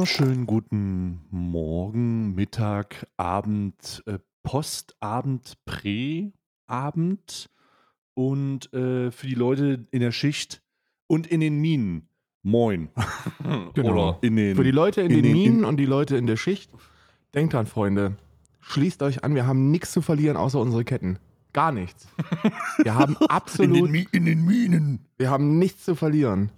wunderschönen guten Morgen, Mittag, Abend, äh, Postabend, Präabend und äh, für die Leute in der Schicht und in den Minen. Moin. Genau. Oder in den, Für die Leute in, in den, den- Minen und die Leute in der Schicht, denkt dran, Freunde. Schließt euch an, wir haben nichts zu verlieren außer unsere Ketten. Gar nichts. Wir haben in, den, absolut, in den Minen. wir haben nichts zu verlieren.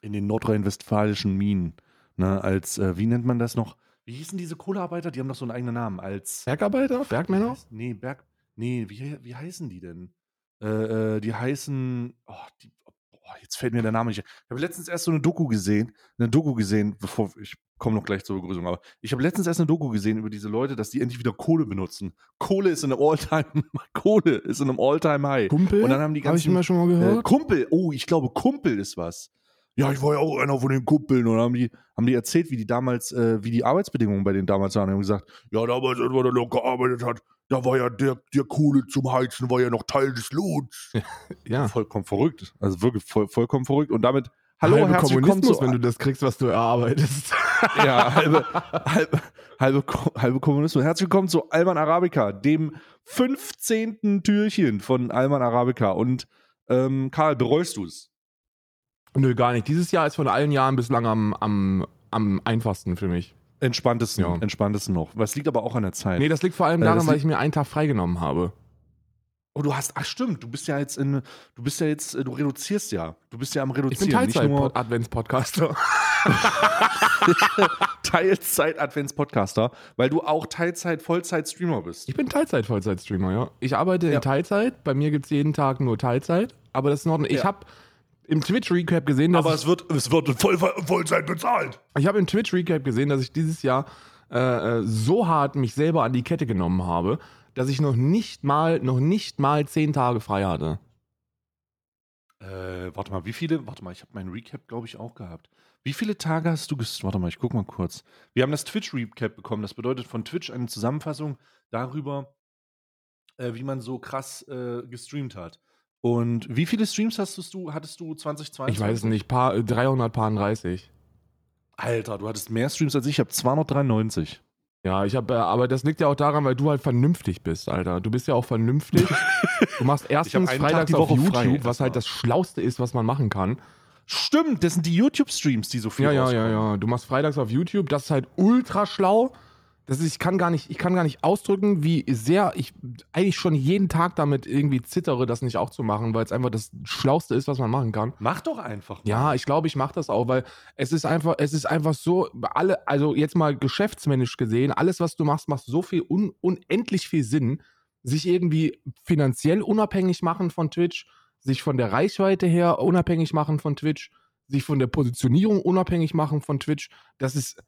In den nordrhein-westfälischen Minen. Ne, als, äh, wie nennt man das noch? Wie hießen diese Kohlearbeiter? Die haben doch so einen eigenen Namen. Als. Bergarbeiter? Bergmänner? Nee, Berg. Nee, wie, wie heißen die denn? Äh, äh, die heißen. Oh, die, oh, jetzt fällt mir der Name nicht. ein. Ich habe letztens erst so eine Doku gesehen. Eine Doku gesehen, bevor ich komme noch gleich zur Begrüßung, aber ich habe letztens erst eine Doku gesehen über diese Leute, dass die endlich wieder Kohle benutzen. Kohle ist in einem All-Time Kohle ist in einem All-Time-High. Kumpel? Und dann haben die Habe ich ganzen immer schon mal äh, gehört. Kumpel, oh, ich glaube, Kumpel ist was. Ja, ich war ja auch einer von den Kumpeln. Und dann haben die, haben die erzählt, wie die damals, äh, wie die Arbeitsbedingungen bei denen damals waren. Und haben gesagt, ja, damals, als man da noch gearbeitet hat, da war ja der, der Kohle zum Heizen, war ja noch Teil des Lohns. ja. Vollkommen verrückt. Also wirklich voll, vollkommen verrückt. Und damit, hallo, Halbe herzlich willkommen Kommunismus, zu, wenn du das kriegst, was du erarbeitest. ja, halbe, halbe, halbe, halbe Kommunismus. Herzlich willkommen zu Alman Arabica, dem 15. Türchen von Alman Arabica. Und ähm, Karl, bereust du es? Nö, gar nicht. Dieses Jahr ist von allen Jahren bislang am, am, am einfachsten für mich. Entspanntesten, Ja. entspanntesten noch. Was liegt aber auch an der Zeit. Nee, das liegt vor allem Äh, daran, das weil ich mir einen Tag freigenommen habe. oh, du hast, ach stimmt, du bist ja jetzt in, du bist ja jetzt, äh, du reduzierst ja. Du bist ja am Ich Reduzieren. bin nicht nur Teilzeit-Advents-Podcaster. Teilzeit-Advents-Podcaster, weil du auch Teilzeit-Vollzeit-Streamer bist. Ich bin Teilzeit-Vollzeit-Streamer, ja. Ich arbeite Ja. in Teilzeit. Bei mir gibt es jeden Tag nur Teilzeit. Aber das ist in Ordnung. Ich Ja. habe im Twitch-Recap gesehen, dass Aber ich, es wird, es wird Voll, Vollzeit bezahlt. ich habe im Twitch-Recap gesehen, dass ich dieses Jahr äh, äh, so hart mich selber an die Kette genommen habe, dass ich noch nicht mal, noch nicht mal zehn Tage frei hatte. Äh, warte mal, wie viele, warte mal, ich habe meinen Recap, glaube ich, auch gehabt. Wie viele Tage hast du gestreamt? Warte mal, ich guck mal kurz. Wir haben das Twitch-Recap bekommen. Das bedeutet von Twitch eine Zusammenfassung darüber, äh, wie man so krass äh, gestreamt hat. Und wie viele Streams hast du, hattest du 2022? Ich weiß nicht, paar, äh, 330. Alter, du hattest mehr Streams als ich. Ich habe 293. Ja, ich habe, äh, aber das liegt ja auch daran, weil du halt vernünftig bist, Alter. Du bist ja auch vernünftig. Du machst erstens freitags auf YouTube, frei, was halt das Schlauste ist, was man machen kann. Stimmt, das sind die YouTube-Streams, die so viel Ja, ja, ja, ja. Du machst freitags auf YouTube, das ist halt ultra schlau. Das ist, ich kann gar nicht, ich kann gar nicht ausdrücken, wie sehr ich eigentlich schon jeden Tag damit irgendwie zittere, das nicht auch zu machen, weil es einfach das Schlauste ist, was man machen kann. Mach doch einfach. mal. Ja, ich glaube, ich mache das auch, weil es ist einfach, es ist einfach so, alle, also jetzt mal geschäftsmännisch gesehen, alles, was du machst, macht so viel un, unendlich viel Sinn, sich irgendwie finanziell unabhängig machen von Twitch, sich von der Reichweite her unabhängig machen von Twitch, sich von der Positionierung unabhängig machen von Twitch. Das ist,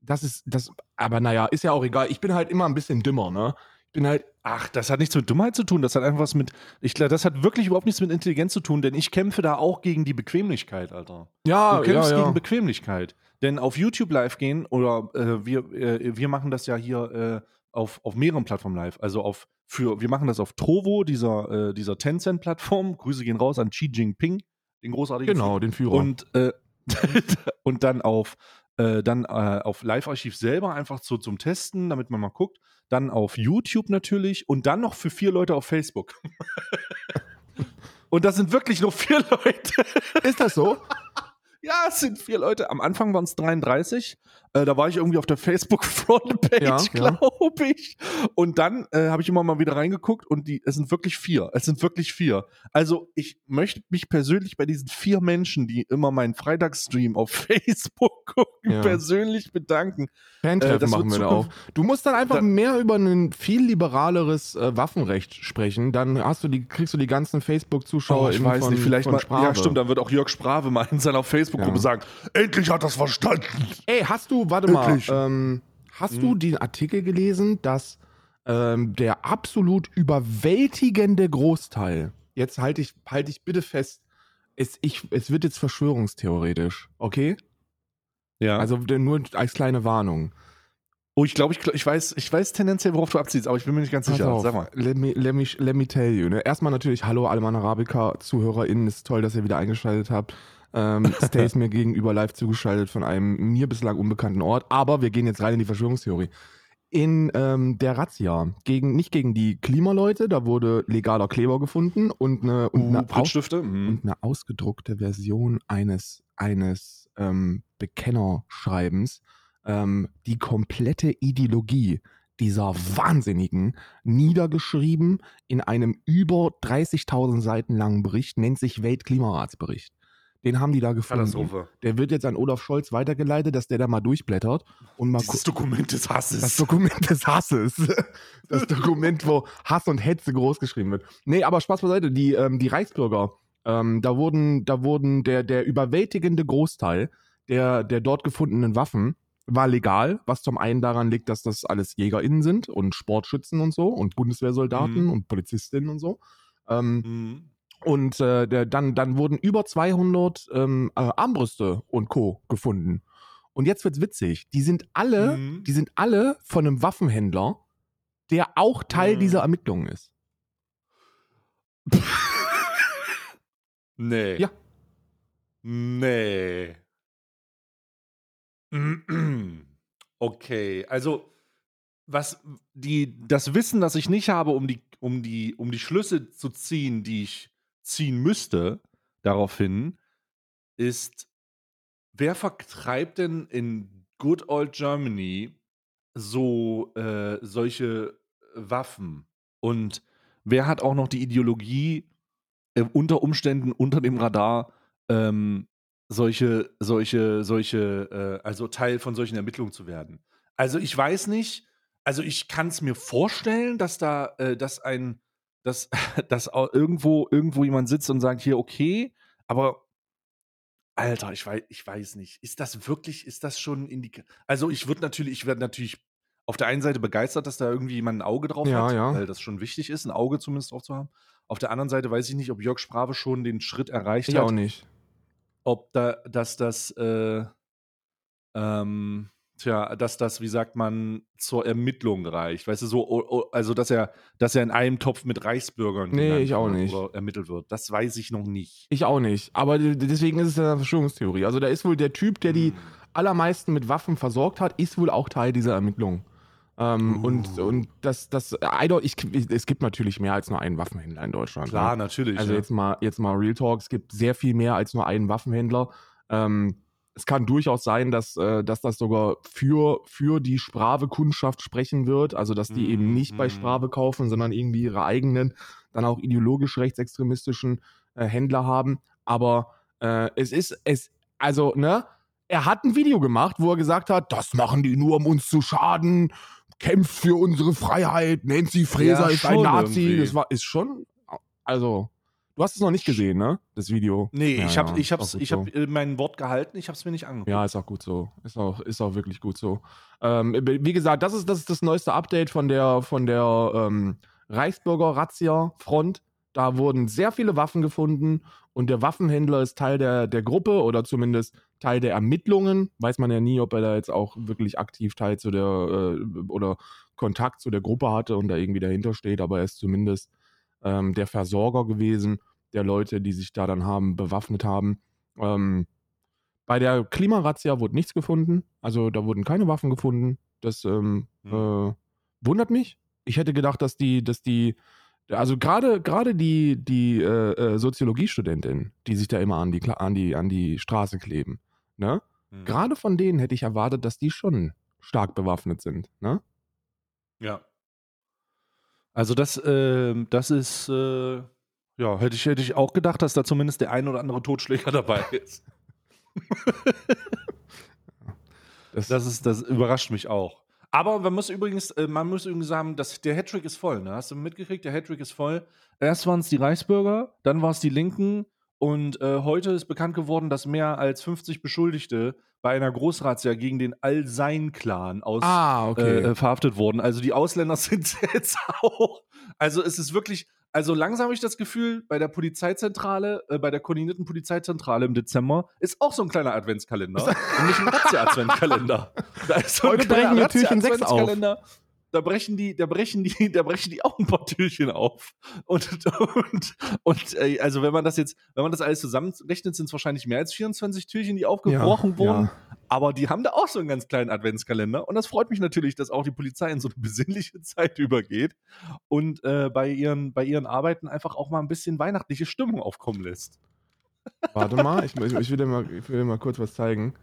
das ist, das, aber naja, ist ja auch egal. Ich bin halt immer ein bisschen dümmer, ne? Ich bin halt, Ach, das hat nichts mit Dummheit zu tun. Das hat einfach was mit. Ich glaube, das hat wirklich überhaupt nichts mit Intelligenz zu tun, denn ich kämpfe da auch gegen die Bequemlichkeit, Alter. ja, Du kämpfst ja, ja. gegen Bequemlichkeit. Denn auf YouTube live gehen, oder äh, wir, äh, wir machen das ja hier äh, auf, auf mehreren Plattformen live. Also auf für, wir machen das auf Trovo, dieser, äh, dieser Tencent-Plattform. Grüße gehen raus an Xi Jinping, den großartigen Genau, den Führer. und, äh, und dann auf, äh, dann äh, auf Live-Archiv selber einfach so zum Testen, damit man mal guckt. Dann auf YouTube natürlich und dann noch für vier Leute auf Facebook. und das sind wirklich nur vier Leute. ist das so? Ja, es sind vier Leute. Am Anfang waren es 33. Äh, da war ich irgendwie auf der Facebook-Frontpage, Ja, ja. glaube ich. Und dann äh, habe ich immer mal wieder reingeguckt und die, es sind wirklich vier. Es sind wirklich vier. Also ich möchte mich persönlich bei diesen vier Menschen, die immer meinen Freitagsstream auf Facebook gucken, Ja. persönlich bedanken. Fantreffen Äh, machen wir da auch. Du musst dann einfach Da- mehr über ein viel liberaleres äh, Waffenrecht sprechen. Dann hast du die, kriegst du die ganzen Facebook-Zuschauer Oh, ich weiß von, nicht, vielleicht mal. Sprave. Ja, stimmt, dann wird auch Jörg Sprave mal in seiner Facebook-Gruppe Ja. sagen: Endlich hat das verstanden. Ey, hast du, warte mal, ähm, hast Hm. du den Artikel gelesen, dass ähm, der absolut überwältigende Großteil, jetzt halte ich, halte ich bitte fest, es, ich, es wird jetzt verschwörungstheoretisch, okay? Ja. Also nur als kleine Warnung. oh, ich glaube, ich, ich, weiß, ich weiß tendenziell, worauf du abziehst, aber ich bin mir nicht ganz Pass sicher. auf, Sag mal. Let me, let me, let me tell you. Ne? Erstmal natürlich, hallo Alman Arabica, ZuhörerInnen, ist toll, dass ihr wieder eingeschaltet habt. Ähm, Stay ist mir gegenüber live zugeschaltet von einem mir bislang unbekannten Ort. Aber wir gehen jetzt rein in die Verschwörungstheorie. In ähm, der Razzia, gegen, nicht gegen die Klimaleute, da wurde legaler Kleber gefunden und eine, und Uh, eine, aus? Mhm. und eine ausgedruckte Version eines, eines ähm, Bekennerschreibens, ähm, die komplette Ideologie dieser Wahnsinnigen niedergeschrieben in einem über 30.000 Seiten langen Bericht, nennt sich Weltklimaratsbericht. Den haben die da gefunden. Katastrophe. Der wird jetzt an Olaf Scholz weitergeleitet, dass der da mal durchblättert und mal Dieses Dokument des Hasses. das Dokument des Hasses. Das Dokument, wo Hass und Hetze großgeschrieben wird. Nee, aber Spaß beiseite, die, ähm, die Reichsbürger, ähm, da wurden, da wurden der, der überwältigende Großteil der, der dort gefundenen Waffen war legal, was zum einen daran liegt, dass das alles JägerInnen sind und Sportschützen und so und Bundeswehrsoldaten Mhm. und Polizistinnen und so. Ähm, Mhm. Und äh, der, dann, dann wurden über 200 ähm, äh, Armbrüste und Co. gefunden. Und jetzt wird's witzig. Die sind alle, Mhm. die sind alle von einem Waffenhändler, der auch Teil Mhm. dieser Ermittlungen ist. Nee. Ja. Nee. Okay, also was die das Wissen, das ich nicht habe, um die um die um die Schlüsse zu ziehen, die ich ziehen müsste daraufhin, ist wer vertreibt denn in good old Germany so äh, solche Waffen und wer hat auch noch die Ideologie äh, unter Umständen unter dem Radar ähm, solche, solche, solche, äh, also Teil von solchen Ermittlungen zu werden. Also ich weiß nicht, also ich kann es mir vorstellen, dass da, äh, dass ein, dass, dass auch irgendwo, irgendwo jemand sitzt und sagt, hier, okay, aber Alter, ich weiß, ich weiß nicht. Ist das wirklich, ist das schon Indika Also ich würde natürlich, ich werde natürlich auf der einen Seite begeistert, dass da irgendwie jemand ein Auge drauf Ja, hat, ja. weil das schon wichtig ist, ein Auge zumindest drauf zu haben. Auf der anderen Seite weiß ich nicht, ob Jörg Sprave schon den Schritt erreicht Ich hat, auch nicht. ob da, dass das, äh, ähm, tja, dass das, wie sagt man, zur Ermittlung reicht. Weißt du, so, also dass er, dass er in einem Topf mit Reichsbürgern Nee, ich auch nicht. ermittelt wird. Das weiß ich noch nicht. Ich auch nicht. Aber deswegen ist es ja eine Verschwörungstheorie. Also da ist wohl der Typ, der die Hm. allermeisten mit Waffen versorgt hat, ist wohl auch Teil dieser Ermittlungen. Ähm, und, Uh. und das, das, ich, es gibt natürlich mehr als nur einen Waffenhändler in Deutschland. Klar, ne? natürlich. Also ja. jetzt mal, jetzt mal Real Talk, es gibt sehr viel mehr als nur einen Waffenhändler. Ähm, es kann durchaus sein, dass, äh, dass das sogar für, für die Sprave-Kundschaft sprechen wird. Also, dass die eben nicht bei Mhm. Sprave kaufen, sondern irgendwie ihre eigenen, dann auch ideologisch rechtsextremistischen äh, Händler haben. Aber äh, es ist, es, also, ne, er hat ein Video gemacht, wo er gesagt hat, das machen die nur, um uns zu schaden, kämpft für unsere Freiheit, Nancy Fraser Ja, ist ein Nazi. irgendwie. Das war, ist schon, also, du hast es noch nicht gesehen, ne, das Video. Nee, Ja, ich habe ja, ich hab's, ich hab äh, mein Wort gehalten, ich habe es mir nicht angeguckt. Ja, ist auch gut so. Ist auch, ist auch wirklich gut so. Ähm, wie gesagt, das ist, das ist das neueste Update von der, von der ähm, Reichsbürger-Razzia-Front. Da wurden sehr viele Waffen gefunden und der Waffenhändler ist Teil der, der Gruppe oder zumindest Teil der Ermittlungen. Weiß man ja nie, ob er da jetzt auch wirklich aktiv Teil zu der äh, oder Kontakt zu der Gruppe hatte und da irgendwie dahinter steht, aber er ist zumindest ähm, der Versorger gewesen der Leute, die sich da dann haben bewaffnet haben. Ähm, bei der Klimarazzia wurde nichts gefunden. Also da wurden keine Waffen gefunden. Das ähm, Hm. äh, wundert mich. Ich hätte gedacht, dass die, dass die, also gerade gerade die die äh, äh, Soziologiestudentin, die sich da immer an die an die an die Straße kleben, ne? Hm. Gerade von denen hätte ich erwartet, dass die schon stark bewaffnet sind, ne? Ja. Also das, ähm, das ist, äh, ja, hätte ich, hätte ich auch gedacht, dass da zumindest der ein oder andere Totschläger dabei ist. Das, Das ist, das überrascht mich auch. Aber man muss übrigens, äh, man muss übrigens sagen, dass der Hattrick ist voll, ne? Hast du mitgekriegt? Der Hattrick ist voll. Erst waren es die Reichsbürger, dann war es die Linken und äh, heute ist bekannt geworden, dass mehr als 50 Beschuldigte bei einer Großrazzia gegen den Al-Sein-Clan aus ah, okay. äh, äh, verhaftet wurden. Also die Ausländer sind jetzt auch. Also es ist wirklich, also langsam habe ich das Gefühl, bei der Polizeizentrale, äh, bei der koordinierten Polizeizentrale im Dezember ist auch so ein kleiner Adventskalender. nämlich ein Razzia-Adventskalender. Da ist so ein Heute brechen wir Türchen auf. Da brechen die, da brechen die, da brechen die auch ein paar Türchen auf. Und, und, und äh, also wenn man das jetzt, wenn man das alles zusammenrechnet, sind es wahrscheinlich mehr als 24 Türchen, die aufgebrochen Ja, wurden. ja. Aber die haben da auch so einen ganz kleinen Adventskalender. Und das freut mich natürlich, dass auch die Polizei in so eine besinnliche Zeit übergeht und äh, bei, ihren, bei ihren Arbeiten einfach auch mal ein bisschen weihnachtliche Stimmung aufkommen lässt. Warte mal, ich, ich, ich, will dir mal, ich will dir mal kurz was zeigen.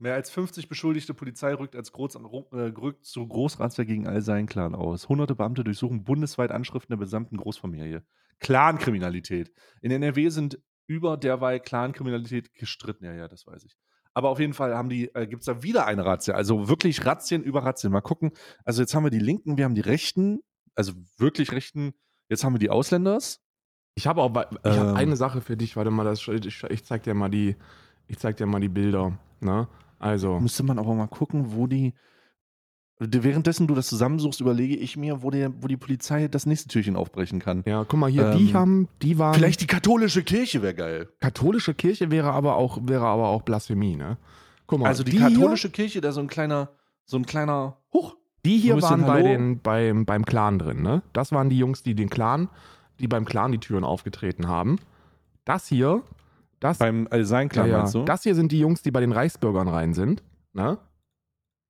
Mehr als 50 beschuldigte Polizei rückt, als Groß, äh, rückt zu Großratswehr gegen all seinen Clan aus. Hunderte Beamte durchsuchen bundesweit Anschriften der gesamten Großfamilie. Clankriminalität. In NRW sind über derweil Clankriminalität gestritten. Ja, ja, das weiß ich. Aber auf jeden Fall haben die, äh, gibt es da wieder eine Razzia. Also wirklich Razzien über Razzien. Mal gucken. Also jetzt haben wir die Linken, wir haben die Rechten, also wirklich Rechten. Jetzt haben wir die Ausländers. Ich habe auch ich hab Ähm. eine Sache für dich, warte mal, das, ich, ich zeig dir mal die, ich zeig dir mal die Bilder. Ne? Also, Müsste man aber mal gucken, wo die. Währenddessen du das zusammensuchst, überlege ich mir, wo, der, wo die Polizei das nächste Türchen aufbrechen kann. ja, guck mal hier, die Ähm, haben, die waren. Vielleicht die katholische Kirche wäre geil. katholische Kirche wäre aber auch, wäre aber auch Blasphemie, ne? Guck mal, Also die, hier- katholische Kirche, da so ein kleiner, so ein kleiner Huch. Die hier waren bei Hallo. den, beim, beim Clan drin, ne? Das waren die Jungs, die den Clan, die beim Clan die Türen aufgetreten haben. Das hier, das, Beim sein ja, ja, du? das hier sind die Jungs, die bei den Reichsbürgern rein sind, ne?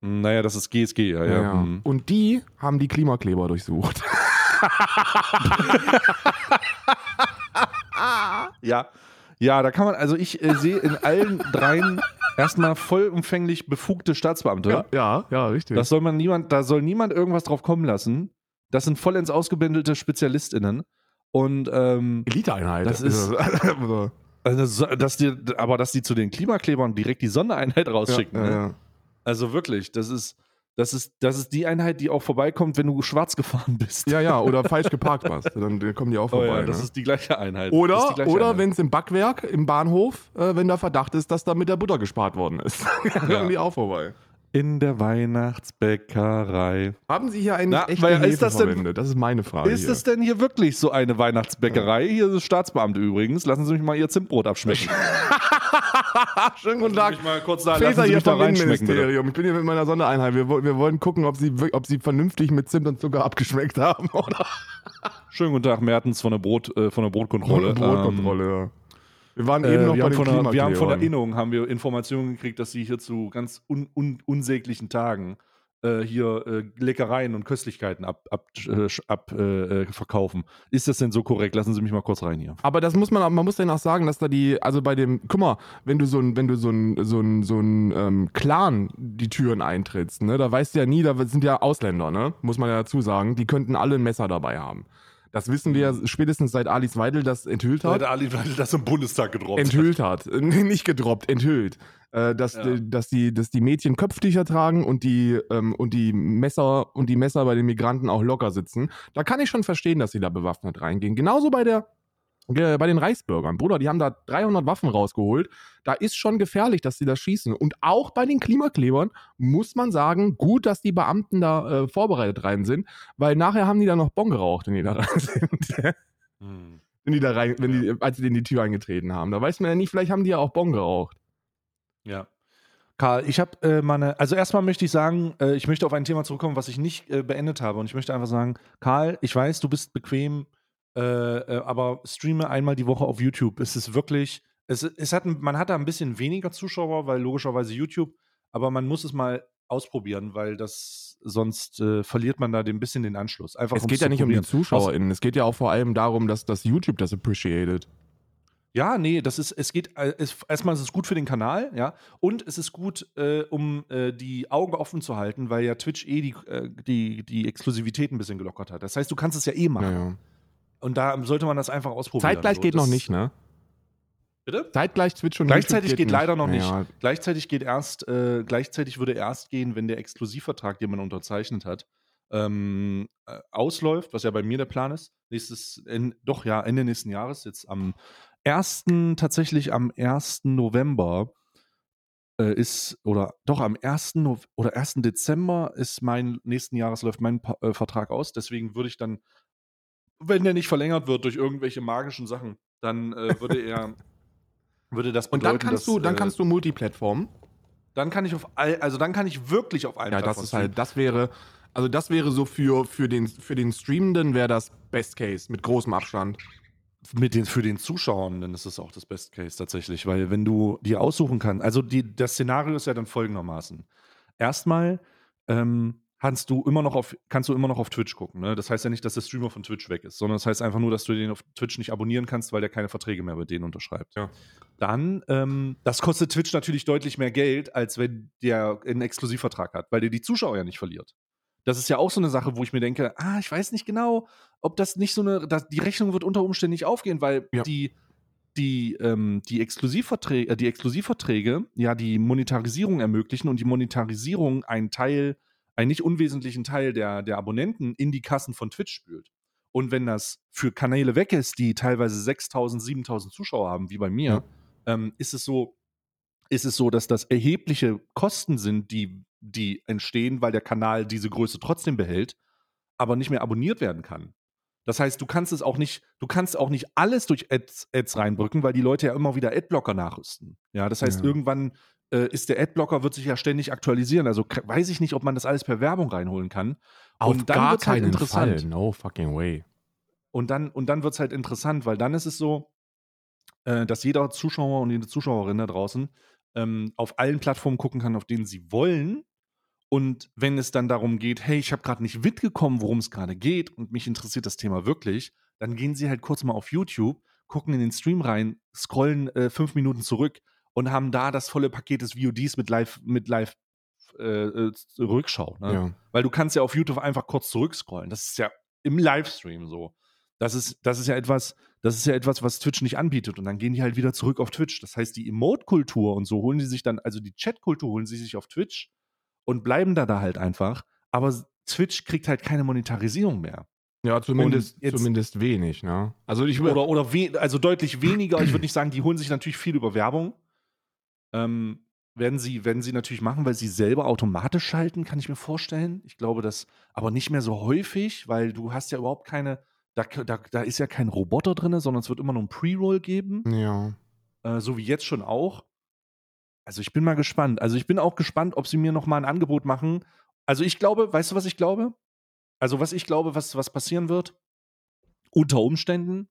Hm, naja, das ist GSG, ja. ja. hm. Und die haben die Klimakleber durchsucht. Ja. Ja, da kann man, also ich äh, sehe in allen dreien erstmal vollumfänglich befugte Staatsbeamte. ja, ja, richtig. Das soll man niemand, da soll niemand irgendwas drauf kommen lassen. Das sind vollends ausgebildete SpezialistInnen. Und ähm, Eliteeinheit. Das ist- Also, so- dass die, aber dass die zu den Klimaklebern direkt die Sondereinheit rausschicken. ja, ne? ja. Also wirklich, das ist, das ist, das ist die Einheit, die auch vorbeikommt, wenn du schwarz gefahren bist. ja, ja, oder falsch geparkt warst. Dann kommen die auch Oh vorbei. ja, das ne? ist die gleiche Einheit. Oder, gleiche oder wenn es im Backwerk, im Bahnhof, äh, wenn da Verdacht ist, dass da mit der Butter gespart worden ist. Dann kommen die auch vorbei. In der Weihnachtsbäckerei. Haben Sie hier eigentlich Na, echte weil- ist das denn-? Das ist meine Frage. Ist hier. es denn hier wirklich so eine Weihnachtsbäckerei? Hier ist Staatsbeamte übrigens. Lassen Sie mich mal Ihr Zimtbrot abschmecken. Schönen guten Tag. Mal kurz da, lassen Sie hier mich da vom reinschmecken, bitte. Ich bin hier mit meiner Sondereinheit. Wir, wir wollen gucken, ob sie, ob sie vernünftig mit Zimt und Zucker abgeschmeckt haben, oder? Schönen guten Tag, Mertens von der, Brot, äh, von der Brotkontrolle. Brotkontrolle, ja. Wir waren Ähm, eben noch äh, wir, bei haben den von der, wir haben von. Innung haben wir Informationen gekriegt, dass sie hier zu ganz un, un, unsäglichen Tagen äh, hier äh, Leckereien und Köstlichkeiten ab, ab, äh, ab äh, äh, verkaufen. Ist das denn so korrekt? Lassen Sie mich mal kurz rein hier. Aber das muss man, man muss dann auch sagen, dass da die, also bei dem, guck mal, wenn du so ein, wenn du so ein, so ein, so ein ähm, Clan die Türen eintrittst, ne, da weißt du ja nie, da sind ja Ausländer, ne, muss man ja dazu sagen, die könnten alle ein Messer dabei haben. Das wissen wir ja spätestens seit Alice Weidel das enthüllt hat. Der Ali weil das im Bundestag gedroppt. enthüllt hat. Nee, Nicht gedroppt, enthüllt. Äh, dass, Ja. die, dass, die, dass die Mädchen Köpftücher tragen und die, ähm, und die Messer und die Messer bei den Migranten auch locker sitzen. Da kann ich schon verstehen, dass sie da bewaffnet reingehen. Genauso bei der bei den Reichsbürgern. Bruder, die haben da 300 Waffen rausgeholt. Da ist schon gefährlich, dass sie da schießen. Und auch bei den Klimaklebern muss man sagen, gut, dass die Beamten da äh, vorbereitet rein sind, weil nachher haben die da noch Bon geraucht, wenn die da rein sind. Hm. wenn die da rein, wenn die, als sie in die Tür eingetreten haben. Da weiß man ja nicht, vielleicht haben die ja auch Bon geraucht. Ja. Karl, ich habe äh, meine, also erstmal möchte ich sagen, äh, ich möchte auf ein Thema zurückkommen, was ich nicht äh, beendet habe. Und ich möchte einfach sagen, Karl, ich weiß, du bist bequem, äh, äh, aber streame einmal die Woche auf YouTube. Es ist wirklich, es, es hat, man hat da ein bisschen weniger Zuschauer, weil logischerweise YouTube, aber man muss es mal ausprobieren, weil das sonst äh, verliert man da ein bisschen den Anschluss. Einfach Es geht ja nicht um die probieren. ZuschauerInnen. Es geht ja auch vor allem darum, dass das YouTube das appreciated. Ja, nee, das ist, es geht, äh, es, erstmal ist es gut für den Kanal, ja, und es ist gut, äh, um äh, die Augen offen zu halten, weil ja Twitch eh die, äh, die, die Exklusivität ein bisschen gelockert hat. Das heißt, du kannst es ja eh machen. Ja, ja. Und da sollte man das einfach ausprobieren. Zeitgleich so. geht noch nicht, ne? Bitte? Zeitgleich Twitch und Gleichzeitig YouTube geht, nicht. leider noch nicht. Ja, Gleichzeitig geht erst, äh, gleichzeitig würde erst gehen, wenn der Exklusivvertrag, den man unterzeichnet hat, ähm, äh, ausläuft, was ja bei mir der Plan ist. Nächstes, en, doch ja, Ende nächsten Jahres, jetzt am 1., tatsächlich am 1. November äh, ist, oder doch am 1. No oder 1. Dezember ist mein, nächsten Jahres läuft mein pa äh, Vertrag aus. Deswegen würde ich dann, wenn der nicht verlängert wird durch irgendwelche magischen Sachen, dann äh, würde er, würde das Und bedeuten, dann kannst dass, du, dann äh, kannst du Multiplattform. dann kann ich auf all, also dann kann ich wirklich auf allen Ja, das ist halt, das wäre, Also das wäre so für, für, den, für den Streamenden wäre das Best Case mit großem Abstand. Mit den, für den Zuschauern dann ist es auch das Best Case tatsächlich, weil wenn du dir aussuchen kannst, also die, das Szenario ist ja dann folgendermaßen. Erstmal ähm, kannst du immer noch auf, kannst du immer noch auf Twitch gucken. Ne? Das heißt ja nicht, dass der Streamer von Twitch weg ist, sondern das heißt einfach nur, dass du den auf Twitch nicht abonnieren kannst, weil der keine Verträge mehr mit denen unterschreibt. Ja. Dann, ähm, das kostet Twitch natürlich deutlich mehr Geld, als wenn der einen Exklusivvertrag hat, weil der die Zuschauer ja nicht verliert. Das ist ja auch so eine Sache, wo ich mir denke, ah, ich weiß nicht genau, ob das nicht so eine, das, die Rechnung wird unter Umständen nicht aufgehen, weil Ja. die, die, ähm, die, Exklusivverträge, äh, die Exklusivverträge ja die Monetarisierung ermöglichen und die Monetarisierung einen Teil, einen nicht unwesentlichen Teil der, der Abonnenten in die Kassen von Twitch spült. Und wenn das für Kanäle weg ist, die teilweise 6000, 7000 Zuschauer haben, wie bei mir, ähm, ist es so, ist es so, dass das erhebliche Kosten sind, die, die entstehen, weil der Kanal diese Größe trotzdem behält, aber nicht mehr abonniert werden kann. Das heißt, du kannst es auch nicht, du kannst auch nicht alles durch Ads, Ads reinbrücken, weil die Leute ja immer wieder Adblocker nachrüsten. Ja, das heißt, Ja. irgendwann ist der Adblocker, wird sich ja ständig aktualisieren. Also weiß ich nicht, ob man das alles per Werbung reinholen kann. Auf Und dann gar wird's halt keinen interessant. Fall. No fucking way. Und dann, und dann wird es halt interessant, weil dann ist es so, äh, dass jeder Zuschauer und jede Zuschauerin da draußen ähm, auf allen Plattformen gucken kann, auf denen sie wollen. Und wenn es dann darum geht, hey, ich habe gerade nicht mitgekommen, worum es gerade geht und mich interessiert das Thema wirklich, dann gehen sie halt kurz mal auf YouTube, gucken in den Stream rein, scrollen äh, fünf Minuten zurück und haben da das volle Paket des VODs mit Live, mit Live äh, äh, Rückschau. Ne? Ja. Weil du kannst ja auf YouTube einfach kurz zurückscrollen. Das ist ja im Livestream so. Das ist, das ist ja etwas, das ist ja etwas, was Twitch nicht anbietet. Und dann gehen die halt wieder zurück auf Twitch. Das heißt, die Emote-Kultur und so holen die sich dann, also die Chat-Kultur holen sie sich auf Twitch und bleiben da da halt einfach. Aber Twitch kriegt halt keine Monetarisierung mehr. Ja, zumindest, jetzt- zumindest wenig, ne? Also ich Oder, oder we also deutlich weniger. Ich würde nicht sagen, die holen sich natürlich viel über Werbung. Ähm, werden sie, werden sie natürlich machen, weil sie selber automatisch schalten, kann ich mir vorstellen. Ich glaube, das aber nicht mehr so häufig, weil du hast ja überhaupt keine, da, da, da ist ja kein Roboter drin, sondern es wird immer nur ein Pre-Roll geben, Ja. äh, so wie jetzt schon auch. Also ich bin mal gespannt. Also ich bin auch gespannt, ob sie mir noch mal ein Angebot machen. Also ich glaube, weißt du, was ich glaube? Also was ich glaube, was, was passieren wird? Unter Umständen.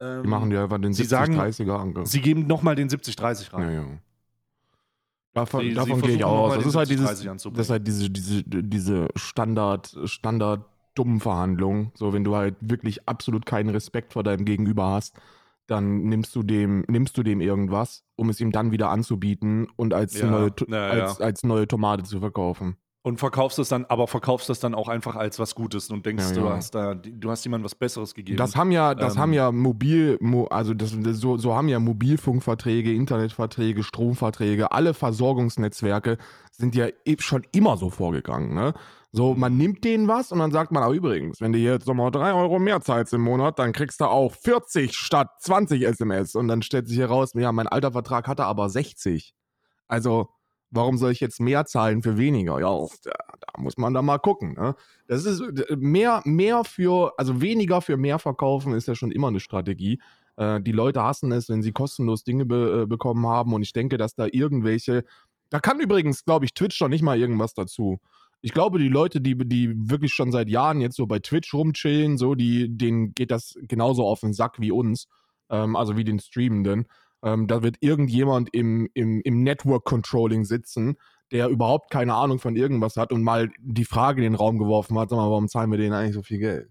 Ähm, Die machen dir einfach den Sie sagen- 70-30er Angriff. Sie geben nochmal den 70-30 rein. Ja, ja. Davon, Sie- sie davon gehe ich aus. Das ist halt, 70-30 dieses, das ist halt diese, diese, diese Standard, Standard dummen Verhandlung. So, wenn du halt wirklich absolut keinen Respekt vor deinem Gegenüber hast, dann nimmst du dem, nimmst du dem irgendwas, um es ihm dann wieder anzubieten und als, Ja, neue, ja, als, als neue Tomate zu verkaufen. Und verkaufst es dann, aber verkaufst das dann auch einfach als was Gutes und denkst, Ja, du ja. hast da, du hast jemandem was Besseres gegeben. Das haben ja, das Ähm, haben ja mobil, mo, also das, so, so haben ja Mobilfunkverträge, Internetverträge, Stromverträge, alle Versorgungsnetzwerke sind ja eh schon immer so vorgegangen. Ne? So, man nimmt denen was und dann sagt man, ah, übrigens, wenn du jetzt nochmal 3 Euro mehr zahlst im Monat, dann kriegst du auch 40 statt 20 SMS. Und dann stellt sich heraus, ja, mein alter Vertrag hatte aber 60. Also, warum soll ich jetzt mehr zahlen für weniger? Ja, da, da muss man da mal gucken. Ne? Das ist mehr, mehr für, also weniger für mehr verkaufen ist ja schon immer eine Strategie. Äh, die Leute hassen es, wenn sie kostenlos Dinge be, äh, bekommen haben und ich denke, dass da irgendwelche, da kann übrigens, glaube ich, Twitch doch nicht mal irgendwas dazu. Ich glaube, die Leute, die, die wirklich schon seit Jahren jetzt so bei Twitch rumchillen, so, die, denen geht das genauso auf den Sack wie uns, ähm, also wie den Streamenden. Ähm, da wird irgendjemand im, im, im Network Controlling sitzen, der überhaupt keine Ahnung von irgendwas hat und mal die Frage in den Raum geworfen hat, sag mal, warum zahlen wir denen eigentlich so viel Geld?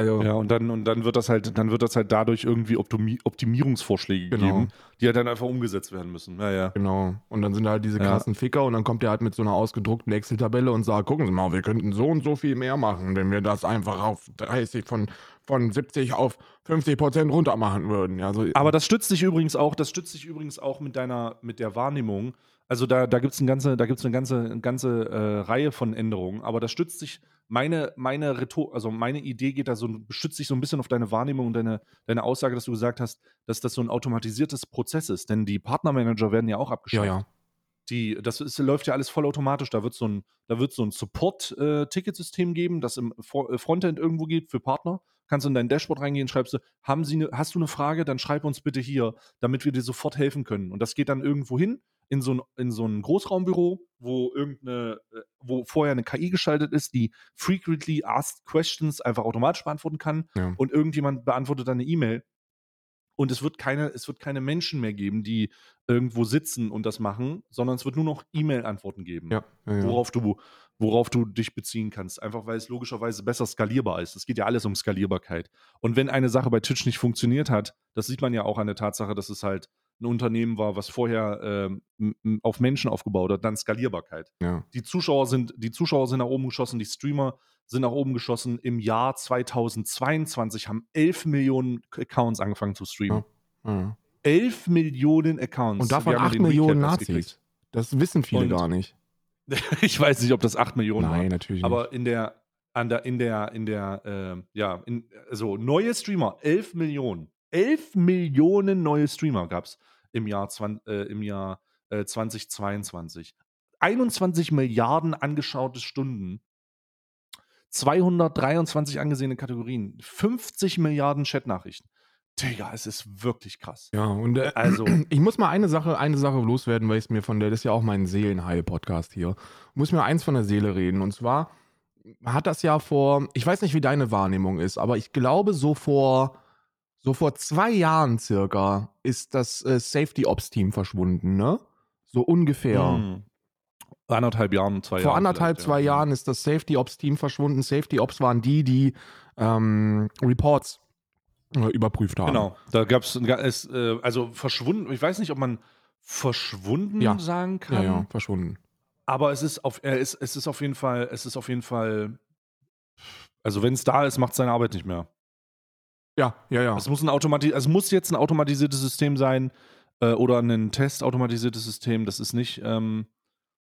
Also, ja, und dann, und dann wird das halt, dann wird das halt dadurch irgendwie Optimi Optimierungsvorschläge Genau. gegeben, die halt dann einfach umgesetzt werden müssen. Naja. genau. Und dann sind halt diese Ja. krassen Ficker und dann kommt der halt mit so einer ausgedruckten Excel-Tabelle und sagt, gucken Sie mal, wir könnten so und so viel mehr machen, wenn wir das einfach auf 30 von, von 70 auf 50 Prozent runter machen würden. Ja, so, Aber das stützt sich übrigens auch, das stützt sich übrigens auch mit deiner, mit der Wahrnehmung. Also da, da gibt es eine ganze, da gibt's eine ganze, eine ganze äh, Reihe von Änderungen, aber das stützt sich, meine, meine Rhetor also meine Idee geht da so, stützt sich so ein bisschen auf deine Wahrnehmung und deine, deine Aussage, dass du gesagt hast, dass das so ein automatisiertes Prozess ist. Denn die Partnermanager werden ja auch ja, abgeschafft. ja. Die, das ist, läuft ja alles vollautomatisch. Da wird so ein, da wird so ein Support-Ticketsystem geben, das im äh, Frontend irgendwo geht für Partner. Kannst du in dein Dashboard reingehen, schreibst du, haben Sie ne, hast du eine Frage, dann schreib uns bitte hier, damit wir dir sofort helfen können. Und das geht dann irgendwo hin. in so ein, in so ein Großraumbüro, wo irgendeine, äh, wo vorher eine KI geschaltet ist, die frequently asked questions einfach automatisch beantworten kann Ja. und irgendjemand beantwortet dann eine E-Mail. Und es wird keine, es wird keine Menschen mehr geben, die irgendwo sitzen und das machen, sondern es wird nur noch E-Mail-Antworten geben Ja, ja, ja. worauf du, worauf du dich beziehen kannst. Einfach weil es logischerweise besser skalierbar ist. Es geht ja alles um Skalierbarkeit. Und wenn eine Sache bei Twitch nicht funktioniert hat, das sieht man ja auch an der Tatsache, dass es halt ein Unternehmen war, was vorher ähm, auf Menschen aufgebaut hat, dann Skalierbarkeit. ja. Die Zuschauer sind, die Zuschauer sind nach oben geschossen, die Streamer sind nach oben geschossen. Im Jahr 2022 haben 11 Millionen Accounts angefangen zu streamen. ja. 11 Millionen Accounts. Und davon Wir haben ja 8 den Millionen Recap Nazis. Das wissen viele Und- gar nicht. Ich weiß nicht, ob das 8 Millionen waren. Nein, natürlich nicht. Aber in der, an der, in der, in der, ähm, ja, in, also neue Streamer, 11 Millionen. 11 Millionen neue Streamer gab es im Jahr, zwan, äh, im Jahr äh, 2022. 21 Milliarden angeschaute Stunden. 223 angesehene Kategorien. 50 Milliarden Chatnachrichten. Digga, es ist wirklich krass. Ja, und äh, Also, ich muss mal eine Sache, eine Sache loswerden, weil ich mir von der, das ist ja auch mein Seelenheil-Podcast hier, muss mir eins von der Seele reden. Und zwar hat das ja vor, ich weiß nicht, wie deine Wahrnehmung ist, aber ich glaube, so vor, so vor zwei Jahren circa ist das äh, Safety Ops Team verschwunden, ne? So ungefähr. mh, anderthalb Jahren, zwei Vor Jahren. anderthalb, zwei ja. Jahren ist das Safety Ops Team verschwunden. Safety Ops waren die, die ähm, Reports überprüft haben. Genau, da gab es, äh, also verschwunden, ich weiß nicht, ob man verschwunden Ja. sagen Ja, kann, ja, verschwunden. aber es ist auf, ist, es ist auf jeden Fall, es ist auf jeden Fall, also wenn es da ist, macht seine Arbeit nicht mehr. Ja, ja, ja. Es muss ein Automati es muss jetzt ein automatisiertes System sein äh, oder ein testautomatisiertes System. Das ist nicht, ähm,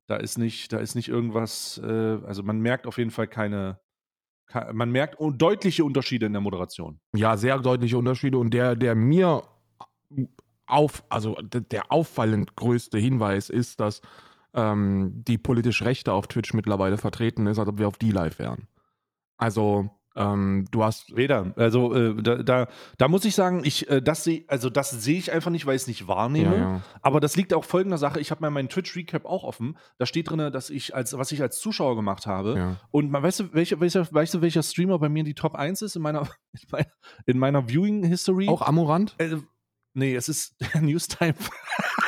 da ist nicht, da ist nicht irgendwas, äh, also man merkt auf jeden Fall keine, ke- man merkt deutliche Unterschiede in der Moderation. Ja, sehr deutliche Unterschiede und der, der mir auf, also der auffallend größte Hinweis ist, dass ähm, die politisch Rechte auf Twitch mittlerweile vertreten ist, als ob wir auf die live wären. Also, ähm, du hast. Weder. Also äh, da, da, da muss ich sagen, ich, äh, das sehe, also das sehe ich einfach nicht, weil ich es nicht wahrnehme. Ja, ja. Aber das liegt auch folgender Sache. Ich habe mir meinen Twitch Recap auch offen. Da steht drin, dass ich als, was ich als Zuschauer gemacht habe. Ja. Und man, weißt du, welcher, welcher, weißt du, welcher Streamer bei mir die Top 1 ist in meiner, in meiner, in meiner Viewing History? Auch Amorant? Äh, nee, es ist Herr Newstime.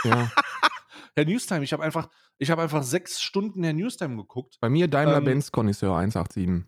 Ja. Herr Newstime. Ich habe einfach, ich habe einfach sechs Stunden Herr Newstime geguckt. Bei mir Daimler Ähm, Benz Connoisseur 187.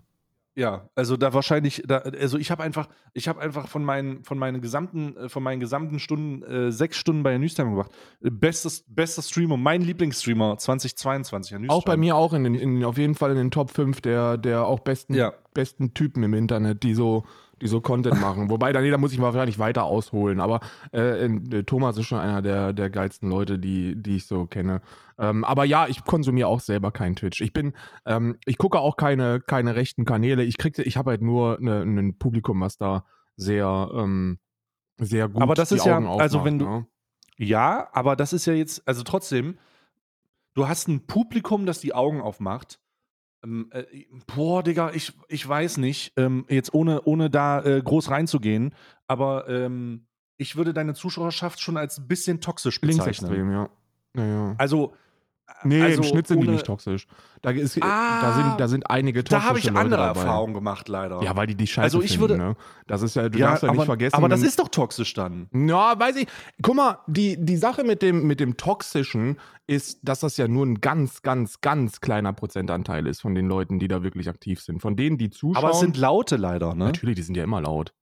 Ja, also da wahrscheinlich, da, also ich habe einfach, ich habe einfach von meinen, von meinen gesamten, äh, von meinen gesamten Stunden äh, sechs Stunden bei Herrn Newstime gemacht. Äh, Bestes, bester Streamer, mein Lieblingsstreamer 2022, Herr Newstime. Auch bei mir auch in den, in, auf jeden Fall in den Top 5 der, der auch besten, Ja. besten Typen im Internet, die so, die so Content machen. Wobei, da, muss ich mal wahrscheinlich weiter ausholen. Aber äh, äh, Thomas ist schon einer der, der geilsten Leute, die, die ich so kenne. Ähm, aber ja, ich konsumiere auch selber kein Twitch. Ich bin, ähm, ich gucke auch keine, keine rechten Kanäle. Ich kriege, ich habe halt nur ne- ein Publikum, was da sehr, ähm, sehr gut Aber das ist ja- Augen also aufmacht, wenn du- ne? Ja, aber das ist ja jetzt, also trotzdem, du hast ein Publikum, das die Augen aufmacht. Ähm, äh, boah, Digga, ich, ich weiß nicht, ähm, jetzt ohne, ohne da äh, groß reinzugehen, aber ähm, ich würde deine Zuschauerschaft schon als ein bisschen toxisch bezeichnen. Linksextrem, ja. ja, ja. Also, Nee, also im Schnitt sind die nicht toxisch. Da, ist, Ah, da, sind, da sind einige toxische Da habe ich Leute andere dabei. Erfahrungen gemacht, leider. Ja, weil die die Scheiße Also ich finden, würde- ne? Das ist ja, du Ja, darfst ja aber, nicht vergessen. aber das ist doch toxisch dann. Ja, weiß ich. Guck mal, die, die Sache mit dem, mit dem Toxischen ist, dass das ja nur ein ganz, ganz, ganz kleiner Prozentanteil ist von den Leuten, die da wirklich aktiv sind. Von denen, die zuschauen. Aber es sind Laute leider, ne? Natürlich, die sind ja immer laut.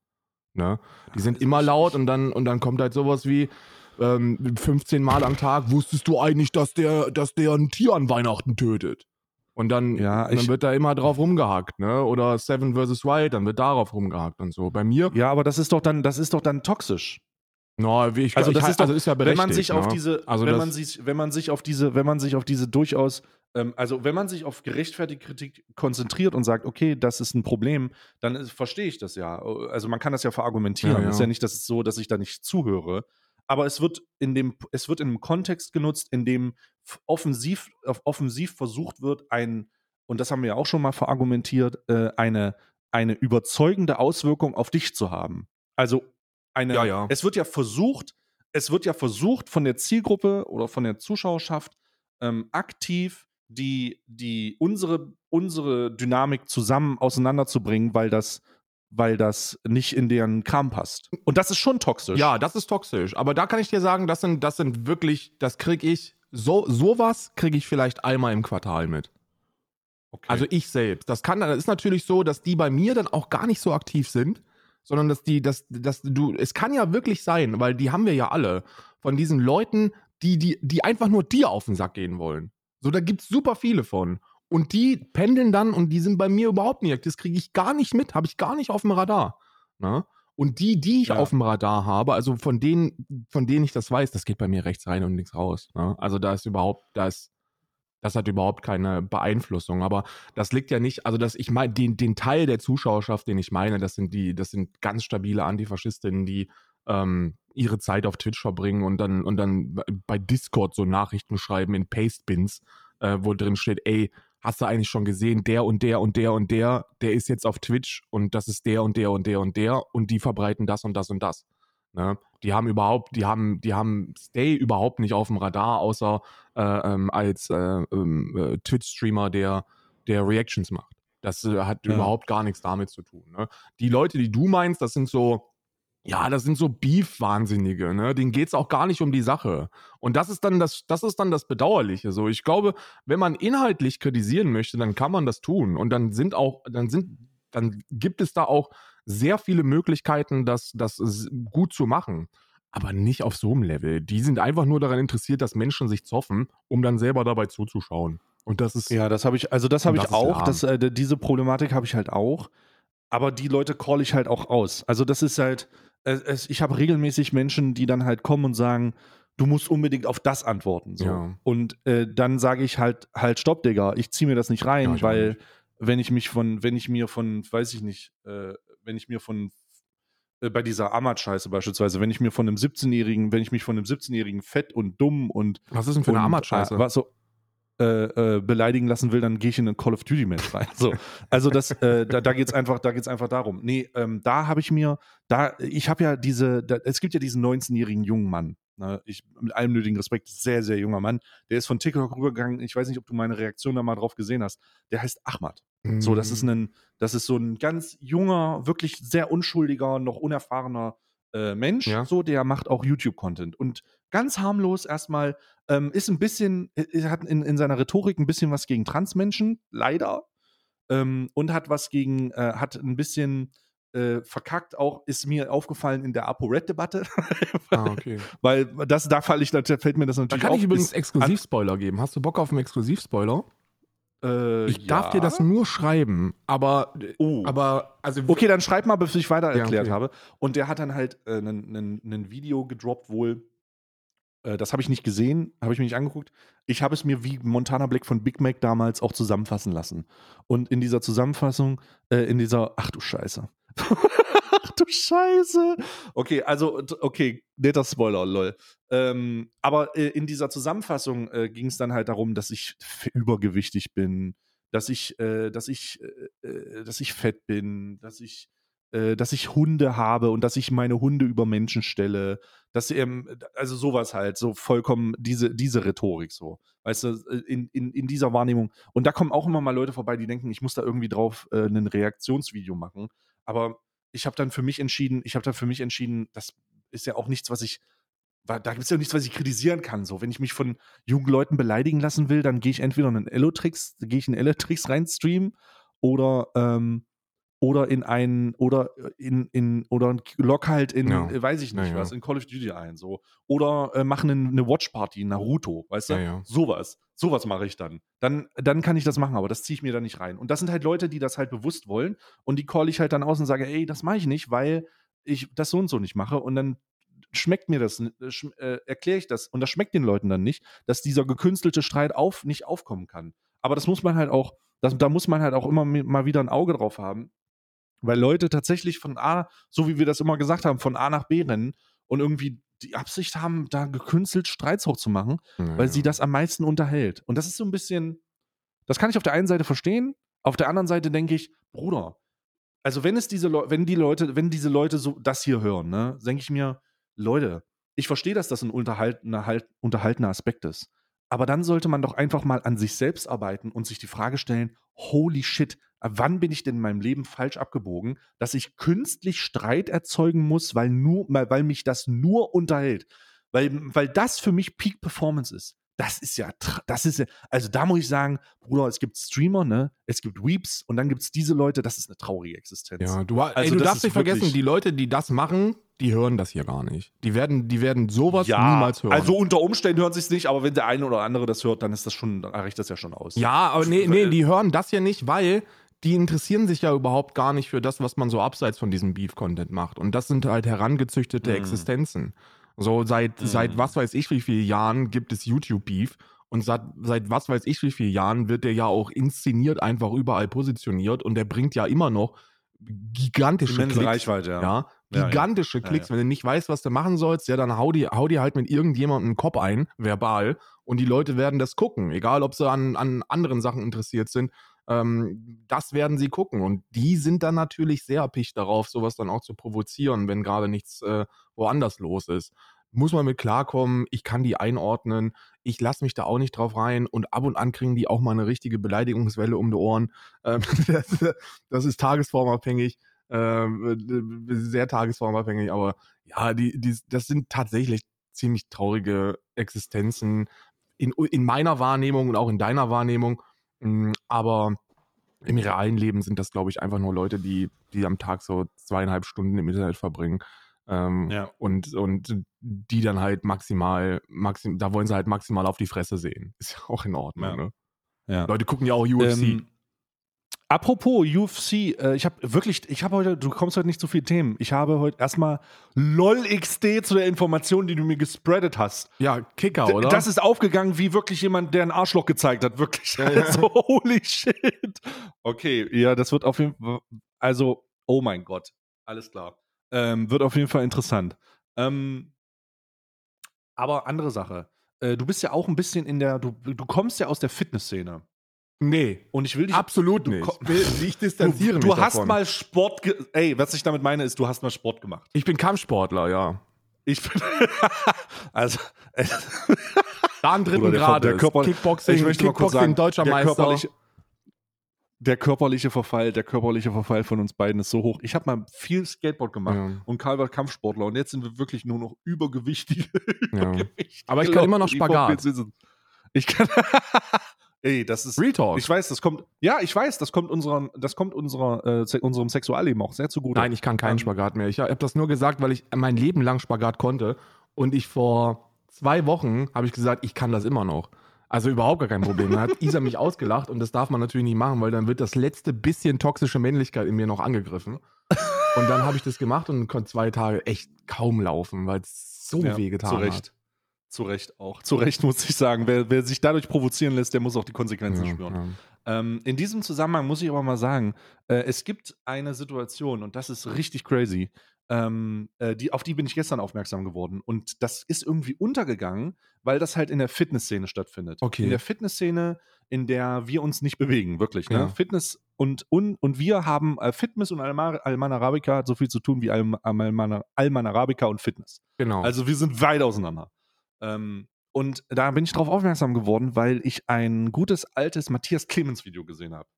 Ne? Die sind immer laut und dann, und dann kommt halt sowas wie ähm, 15 Mal am Tag, wusstest du eigentlich, dass der, dass der ein Tier an Weihnachten tötet? Und dann, Ja, dann ich- wird da immer drauf rumgehackt, ne? Oder Seven vs. Wild, dann wird darauf rumgehackt und so. Bei mir, Ja, aber das ist doch dann, das ist doch dann toxisch. wie ich, Also ich, das ist doch- also ist ja wenn berechtigt. man sich auf ne? diese, also wenn man sich, wenn man sich auf diese, wenn man sich auf diese durchaus, ähm, also wenn man sich auf gerechtfertigte Kritik konzentriert und sagt, okay, das ist ein Problem, dann ist, verstehe ich das ja. Also man kann das ja verargumentieren. Ja, ja. Es ist ja nicht, dass es so, dass ich da nicht zuhöre. Aber es wird in dem, es wird in einem Kontext genutzt, in dem offensiv, offensiv versucht wird, ein, und das haben wir ja auch schon mal verargumentiert, äh, eine, eine überzeugende Auswirkung auf dich zu haben. Also eine, Ja, ja. es wird ja versucht, es wird ja versucht von der Zielgruppe oder von der Zuschauerschaft ähm, aktiv die, die unsere, unsere Dynamik zusammen auseinanderzubringen, weil das, weil das nicht in deren Kram passt. Und das ist schon toxisch. Ja, das ist toxisch. Aber da kann ich dir sagen, das sind, das sind wirklich, das kriege ich, so, sowas kriege ich vielleicht einmal im Quartal mit. okay. Also ich selbst. Das kann, das ist natürlich so, dass die bei mir dann auch gar nicht so aktiv sind, sondern dass die, dass, dass du, es kann ja wirklich sein, weil die haben wir ja alle, von diesen Leuten, die, die, die einfach nur dir auf den Sack gehen wollen. So, da gibt's super viele von. Und die pendeln dann und die sind bei mir überhaupt nicht. Das kriege ich gar nicht mit, habe ich gar nicht auf dem Radar. Ne? Und die, die ich Ja. auf dem Radar habe, also von denen, von denen ich das weiß, das geht bei mir rechts rein und links raus. Ne? Also da ist überhaupt, da ist, das hat überhaupt keine Beeinflussung. Aber das liegt ja nicht, also dass ich meine, den, den Teil der Zuschauerschaft, den ich meine, das sind die, das sind ganz stabile Antifaschistinnen, die ähm, ihre Zeit auf Twitch verbringen und dann, und dann bei Discord so Nachrichten schreiben in Pastebins, äh, wo drin steht, ey, hast du eigentlich schon gesehen, der und der und der und der, der ist jetzt auf Twitch und das ist der und der und der und der und die verbreiten das und das und das. Ne? Die haben überhaupt, die haben, die haben Stay überhaupt nicht auf dem Radar, außer äh, ähm, als äh, ähm, äh, Twitch-Streamer, der, der Reactions macht. Das äh, hat Ja. überhaupt gar nichts damit zu tun. Ne? Die Leute, die du meinst, das sind so, ja, das sind so Beef-Wahnsinnige, ne? Denen geht's auch gar nicht um die Sache. Und das ist dann das, das ist dann das Bedauerliche. So, ich glaube, wenn man inhaltlich kritisieren möchte, dann kann man das tun. Und dann sind auch, dann sind, dann gibt es da auch sehr viele Möglichkeiten, das, das gut zu machen. Aber nicht auf so einem Level. Die sind einfach nur daran interessiert, dass Menschen sich zoffen, um dann selber dabei zuzuschauen. Und das ist, Ja, das habe ich, also das habe ich auch. Das, äh, diese Problematik habe ich halt auch. Aber die Leute call ich halt auch aus. Also das ist halt, äh, es, ich habe regelmäßig Menschen, die dann halt kommen und sagen, du musst unbedingt auf das antworten. So. Ja. Und äh, dann sage ich halt, halt, stopp, Digga, ich ziehe mir das nicht rein, Ja, weil nicht. wenn ich mich von, wenn ich mir von, weiß ich nicht, äh, wenn ich mir von äh, bei dieser Amat-Scheiße beispielsweise, wenn ich mir von einem 17-Jährigen, wenn ich mich von einem 17-Jährigen fett und dumm und was ist denn für eine und, Amat-Scheiße? Äh, was so, äh, äh, beleidigen lassen will, dann gehe ich in einen Call of Duty Match rein. So, also das, äh, da, da geht's einfach, da geht's einfach darum. Nee, ähm, da habe ich mir, da, ich habe ja diese, da, es gibt ja diesen 19-jährigen jungen Mann. Ne? Ich mit allem nötigen Respekt, sehr sehr junger Mann. Der ist von TikTok rübergegangen. Ich weiß nicht, ob du meine Reaktion da mal drauf gesehen hast. Der heißt Ahmad. So, das ist Mhm. ein, das ist so ein ganz junger, wirklich sehr unschuldiger, noch unerfahrener äh, Mensch, Ja. so, der macht auch YouTube-Content. Und ganz harmlos erstmal, ähm, ist ein bisschen, äh, hat in, in seiner Rhetorik ein bisschen was gegen Transmenschen, leider. Ähm, und hat was gegen, äh, hat ein bisschen äh, verkackt, auch ist mir aufgefallen in der ApoRed-Debatte. Ah, okay. Weil das, da fall ich, da fällt mir das Da natürlich kann auf. ich übrigens Exklusivspoiler geben. Hast du Bock auf einen Exklusivspoiler? Äh, Ich darf ja. dir das nur schreiben, aber, Oh. aber also Okay, dann schreib mal, bis ich weiter Ja, erklärt okay. habe. Und der hat dann halt ein Video gedroppt, wohl. Äh, das habe ich nicht gesehen, habe ich mir nicht angeguckt. Ich habe es mir wie Montana Black von Big Mac damals auch zusammenfassen lassen. Und in dieser Zusammenfassung, äh, in dieser, ach du Scheiße. du Scheiße. Okay, also, okay, netter Spoiler, lol. Ähm, aber äh, in dieser Zusammenfassung äh, ging es dann halt darum, dass ich übergewichtig bin, dass ich, äh, dass ich, äh, äh, dass ich fett bin, dass ich, äh, dass ich Hunde habe und dass ich meine Hunde über Menschen stelle, dass ähm, also sowas halt, so vollkommen diese, diese Rhetorik so. Weißt du, in, in, in dieser Wahrnehmung. Und da kommen auch immer mal Leute vorbei, die denken, ich muss da irgendwie drauf äh, ein Reaktionsvideo machen. Aber ich habe dann für mich entschieden, ich habe dann für mich entschieden, das ist ja auch nichts, was ich, da gibt es ja nichts, was ich kritisieren kann. So, wenn ich mich von jungen Leuten beleidigen lassen will, dann gehe ich entweder in einen Elotrix, gehe ich in Elotrix rein streamen oder ähm, oder in einen oder in in oder lock halt in Ja. äh, weiß ich nicht Ja, was in Call of Duty ein so. Oder äh, machen eine, eine Watch Party Naruto weißt du? Sowas. Sowas mache ich dann. Dann dann kann ich das machen aber das ziehe ich mir da nicht rein. Und das sind halt Leute die das halt bewusst wollen und die call ich halt dann aus und sage ey das mache ich nicht weil ich das so und so nicht mache. Und dann schmeckt mir das, äh, äh, erkläre ich das. Und das schmeckt den Leuten dann nicht, dass dieser gekünstelte Streit auf, nicht aufkommen kann. Aber das muss man halt auch, das, da muss man halt auch immer mal wieder ein Auge drauf haben, weil Leute tatsächlich von A, so wie wir das immer gesagt haben, von A nach B rennen und irgendwie die Absicht haben, da gekünstelt Streits hochzumachen, weil sie das am meisten unterhält. Und das ist so ein bisschen, das kann ich auf der einen Seite verstehen, auf der anderen Seite denke ich, Bruder, also wenn es diese Leute, wenn die Leute, wenn diese Leute so das hier hören, ne, denke ich mir, Leute, ich verstehe, dass das ein unterhaltener, halt, unterhaltener Aspekt ist. Aber dann sollte man doch einfach mal an sich selbst arbeiten und sich die Frage stellen: Holy shit, wann bin ich denn in meinem Leben falsch abgebogen, dass ich künstlich Streit erzeugen muss, weil, nur, weil mich das nur unterhält? Weil, weil das für mich Peak Performance ist. Das ist ja, das ist ja, also da muss ich sagen, Bruder, es gibt Streamer, ne? Es gibt Weeps und dann gibt es diese Leute, das ist eine traurige Existenz. Ja, du, Also ey, du darfst nicht vergessen, die Leute, die das machen, die hören das hier gar nicht. Die werden, die werden sowas ja, niemals hören. also unter Umständen hören sie es nicht, aber wenn der eine oder andere das hört, dann ist das schon, dann reicht das ja schon aus. Ja, aber nee, nee, die hören das ja nicht, weil die interessieren sich ja überhaupt gar nicht für das, was man so abseits von diesem Beef-Content macht. Und das sind halt herangezüchtete Mhm. Existenzen. So seit, seit was weiß ich wie vielen Jahren gibt es YouTube-Beef. Und seit, seit was weiß ich wie vielen Jahren wird der ja auch inszeniert, einfach überall positioniert. Und der bringt ja immer noch gigantische Immense Klicks. Reichweite, ja. Ja, Ja, ja. gigantische Ja, Klicks. Wenn du nicht weißt, was du machen sollst, ja, dann hau dir, hau dir halt mit irgendjemandem einen Kopf ein, verbal, und die Leute werden das gucken. Egal, ob sie an, an anderen Sachen interessiert sind. Ähm, das werden sie gucken. Und die sind dann natürlich sehr erpicht darauf, sowas dann auch zu provozieren, wenn gerade nichts äh, woanders los ist. Muss man mit klarkommen, ich kann die einordnen, ich lasse mich da auch nicht drauf rein und ab und an kriegen die auch mal eine richtige Beleidigungswelle um die Ohren. Ähm, das, das ist tagesformabhängig ähm, sehr tagesformabhängig, aber ja, die, die, das sind tatsächlich ziemlich traurige Existenzen in, in meiner Wahrnehmung und auch in deiner Wahrnehmung. Mm, Aber im realen Leben sind das, glaube ich, einfach nur Leute, die, die am Tag so zweieinhalb Stunden im Internet verbringen. Ähm, Ja. und, und die dann halt maximal, maxim, da wollen sie halt maximal auf die Fresse sehen. Ist ja auch in Ordnung, Ja. ne? Ja. Leute gucken ja auch UFC. Ähm, apropos UFC, äh, ich habe wirklich, ich habe heute, du kommst heute nicht zu viele Themen. Ich habe heute erstmal LOL XD zu der Information, die du mir gespreadet hast. ja, Kicker, D- oder? Das ist aufgegangen wie wirklich jemand, der ein Arschloch gezeigt hat. Wirklich. Also, holy shit. Okay, ja, das wird auf jeden Fall. Also, oh mein Gott. Alles klar. Ähm, wird auf jeden Fall interessant. Ähm, aber andere Sache. Äh, du bist ja auch ein bisschen in der, du, du kommst ja aus der Fitnessszene. Nee, Und ich will dich. absolut du nicht. Ich distanziere Du, mich du hast davon. mal Sport. Ey, was ich damit meine, ist, du hast mal Sport gemacht. Ich bin Kampfsportler, ja. Ich bin. also. äh, Da am dritten Grad. Kickboxing, ich möchte mal kurz Kickboxing sagen, deutscher der Meister. körperliche, der körperliche Verfall, der körperliche Verfall von uns beiden ist so hoch. Ich habe mal viel Skateboard gemacht Ja. und Karl war Kampfsportler und jetzt sind wir wirklich nur noch übergewichtige. Ja. übergewichtige Aber ich kann immer noch Spagat. Ich kann. Ey, das ist. Real Talk. Ich weiß, das kommt. Ja, ich weiß, das kommt unserer, das kommt unserer, äh, se- unserem Sexualleben auch sehr zugute. Nein, ich kann keinen Ähm, Spagat mehr. Ich habe das nur gesagt, weil ich mein Leben lang Spagat konnte und ich vor zwei Wochen habe ich gesagt, ich kann das immer noch. Also überhaupt gar kein Problem. Dann hat Isa mich ausgelacht und das darf man natürlich nicht machen, weil dann wird das letzte bisschen toxische Männlichkeit in mir noch angegriffen. Und dann habe ich das gemacht und konnte zwei Tage echt kaum laufen, weil es so Ja, wehgetan zu hat. Zu Recht auch. Zu Recht muss ich sagen. Wer, wer sich dadurch provozieren lässt, der muss auch die Konsequenzen Ja, spüren. ja. Ähm, in diesem Zusammenhang muss ich aber mal sagen, äh, es gibt eine Situation, und das ist richtig crazy, ähm, äh, die, auf die bin ich gestern aufmerksam geworden. Und das ist irgendwie untergegangen, weil das halt in der Fitnessszene stattfindet. Okay. In der Fitnessszene, in der wir uns nicht bewegen, wirklich. Ne? Ja. Fitness und, und, und wir haben äh, Fitness und Alman, Alman Arabica hat so viel zu tun wie Alman, Alman Arabica und Fitness. Genau. Also wir sind weit auseinander. Ähm, und da bin ich darauf aufmerksam geworden, weil ich ein gutes altes Matthias Clemens Video gesehen habe.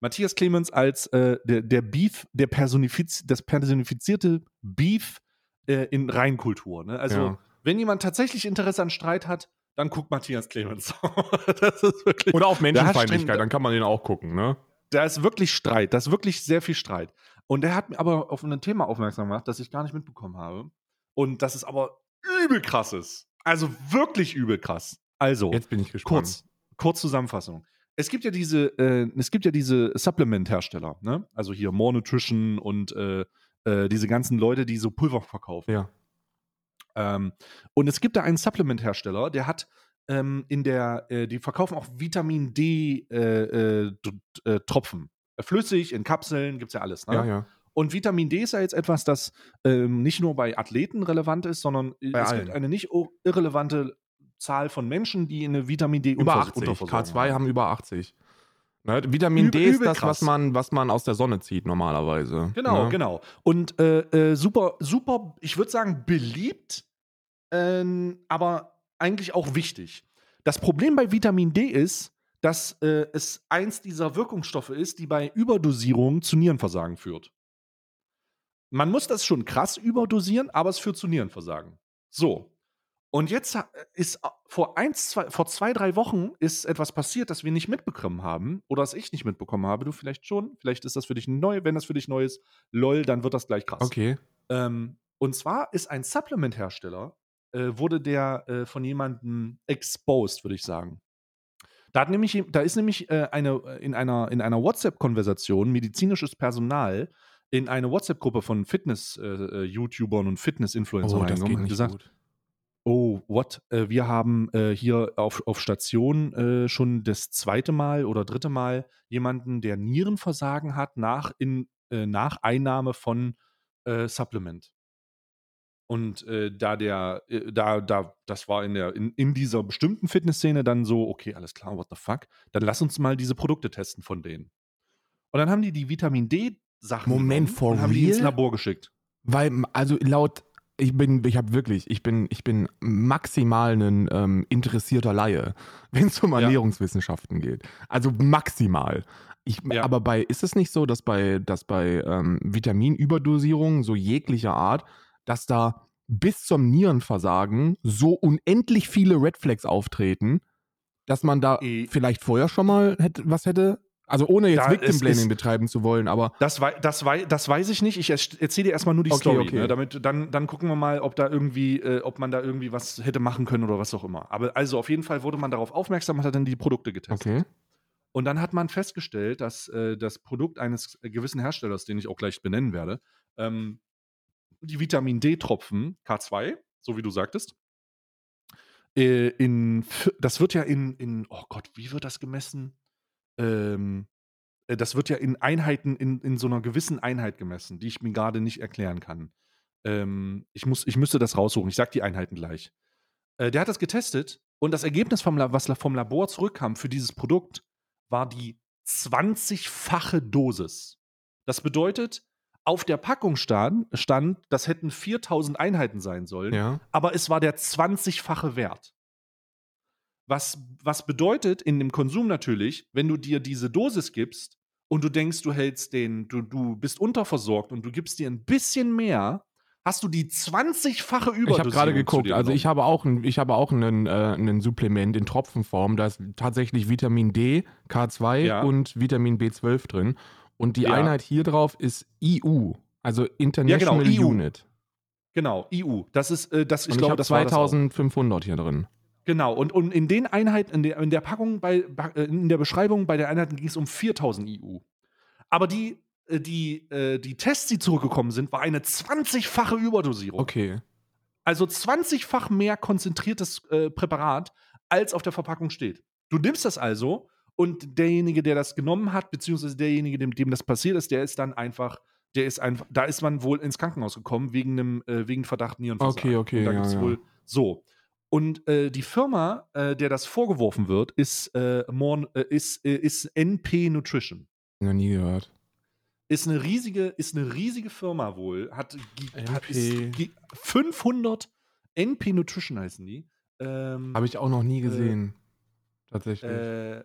Matthias Clemens als äh, der, der Beef, der personifiz das personifizierte Beef äh, in Reinkultur. Ne? Also Ja. wenn jemand tatsächlich Interesse an Streit hat, dann guckt Matthias Clemens. das ist wirklich. Oder auf Menschenfeindlichkeit, dann kann man den auch gucken, ne? Da ist wirklich Streit, da ist wirklich sehr viel Streit. Und er hat mir aber auf ein Thema aufmerksam gemacht, das ich gar nicht mitbekommen habe. Und das ist aber übel krass ist. Also wirklich übel krass. Also, Jetzt bin ich gespannt. kurz, kurz Zusammenfassung. Es gibt ja diese, äh, es gibt ja diese Supplement-Hersteller, ne? Also hier More Nutrition und äh, äh, diese ganzen Leute, die so Pulver verkaufen. Ja. Ähm, und es gibt da einen Supplement-Hersteller, der hat ähm, in der, äh, die verkaufen auch Vitamin D äh, äh, Tropfen. Flüssig, in Kapseln, gibt's ja alles. Ne? Ja, ja. Und Vitamin D ist ja jetzt etwas, das ähm, nicht nur bei Athleten relevant ist, sondern äh, Bei es allen. gibt eine nicht irrelevante Zahl von Menschen, die eine Vitamin D Über Untervers- 80. Unterversorgung K2 haben über 80. Ne? Vitamin Übel- D ist das, krass. was man, was man aus der Sonne zieht normalerweise. Genau, ne? genau. Und äh, äh, super, super, ich würde sagen, beliebt ähm, aber eigentlich auch wichtig. Das Problem bei Vitamin D ist, dass äh, es eins dieser Wirkungsstoffe ist, die bei Überdosierung zu Nierenversagen führt. Man muss das schon krass überdosieren, aber es führt zu Nierenversagen. So. Und jetzt ha- ist äh, vor eins, zwei, vor zwei, drei Wochen ist etwas passiert, das wir nicht mitbekommen haben oder das ich nicht mitbekommen habe. Du vielleicht schon. Vielleicht ist das für dich neu. Wenn das für dich neu ist, lol, dann wird das gleich krass. Okay. Ähm, und zwar ist ein Supplement-Hersteller, äh, wurde der äh, von jemandem exposed, würde ich sagen. Da, hat nämlich, da ist nämlich äh, eine, in einer, in einer WhatsApp-Konversation medizinisches Personal in eine WhatsApp-Gruppe von Fitness-YouTubern und Fitness-Influencern Oh, reingegangen und gesagt, gut. oh, what? Äh, wir haben äh, hier auf, auf Station äh, schon das zweite Mal oder dritte Mal jemanden, der Nierenversagen hat nach, in, äh, nach Einnahme von äh, Supplement. Und äh, da der, äh, da, da, das war in der, in, in dieser bestimmten Fitnessszene dann so, okay, alles klar, what the fuck, dann lass uns mal diese Produkte testen von denen. Und dann haben die die Vitamin D-Sachen Moment, for und haben die ins real? Labor geschickt. Weil, also laut, ich bin, ich habe wirklich, ich bin, ich bin maximal ein ähm, interessierter Laie, wenn es um Ja. Ernährungswissenschaften geht. Also maximal. Ich, Ja. Aber bei, ist es nicht so, dass bei, dass bei ähm, Vitaminüberdosierungen so jeglicher Art, dass da bis zum Nierenversagen so unendlich viele Red Flags auftreten, dass man da Eh. vielleicht vorher schon mal hätte, was hätte? Also ohne jetzt Da Victim Blaming ist- betreiben zu wollen, aber Das, wei das, wei das weiß ich nicht. Ich erzähle dir erstmal nur die Okay, Story. okay. Ne? Damit, dann, dann gucken wir mal, ob da irgendwie, äh, ob man da irgendwie was hätte machen können oder was auch immer. Aber also auf jeden Fall wurde man darauf aufmerksam und hat dann die Produkte getestet. okay. Und dann hat man festgestellt, dass äh, das Produkt eines gewissen Herstellers, den ich auch gleich benennen werde, ähm, die Vitamin D-Tropfen K2, so wie du sagtest, äh, in, das wird ja in, in, oh Gott, wie wird das gemessen? Ähm, äh, das wird ja in Einheiten, in, in so einer gewissen Einheit gemessen, die ich mir gerade nicht erklären kann. Ähm, ich, muss, ich müsste das raussuchen. Ich sag die Einheiten gleich. Äh, der hat das getestet und das Ergebnis vom, La- was vom Labor zurückkam für dieses Produkt war die 20-fache Dosis. Das bedeutet, auf der Packung stand, stand, das hätten 4000 Einheiten sein sollen, Ja. aber es war der 20-fache Wert. Was, was bedeutet in dem Konsum natürlich, wenn du dir diese Dosis gibst und du denkst, du hältst den, du, du bist unterversorgt und du gibst dir ein bisschen mehr, hast du die 20-fache Überdosierung. Ich habe gerade geguckt, also ich habe auch ein, ich habe auch einen, äh, einen Supplement in Tropfenform, da ist tatsächlich Vitamin D, K2 Ja. und Vitamin B12 drin. Und die Ja. Einheit hier drauf ist IU, also International IU. Unit. Genau, EU. Das ist, äh, das, ich glaube, das war das auch. 2500 hier drin. Genau, und, und in den Einheiten, in der, in der Packung, bei, äh, in der Beschreibung bei der Einheiten ging es um 4000 EU. Aber die, äh, die, äh, die Tests, die zurückgekommen sind, war eine 20-fache Überdosierung. Okay. Also 20-fach mehr konzentriertes äh, Präparat, als auf der Verpackung steht. Du nimmst das also und derjenige, der das genommen hat, beziehungsweise derjenige, dem, dem das passiert ist, der ist dann einfach, der ist einfach, da ist man wohl ins Krankenhaus gekommen wegen einem, äh, wegen Verdacht Nierenversagen. Okay, okay, Und da ja, gibt's ja. wohl so. Und äh, die Firma, äh, der das vorgeworfen wird, ist, äh, more, äh, ist, äh, ist NP Nutrition. Noch nie gehört. Ist eine riesige, ist eine riesige Firma wohl. Hat, hat ist, gi- 500 NP Nutrition heißen die. Ähm, Habe ich auch noch nie gesehen. Tatsächlich. äh,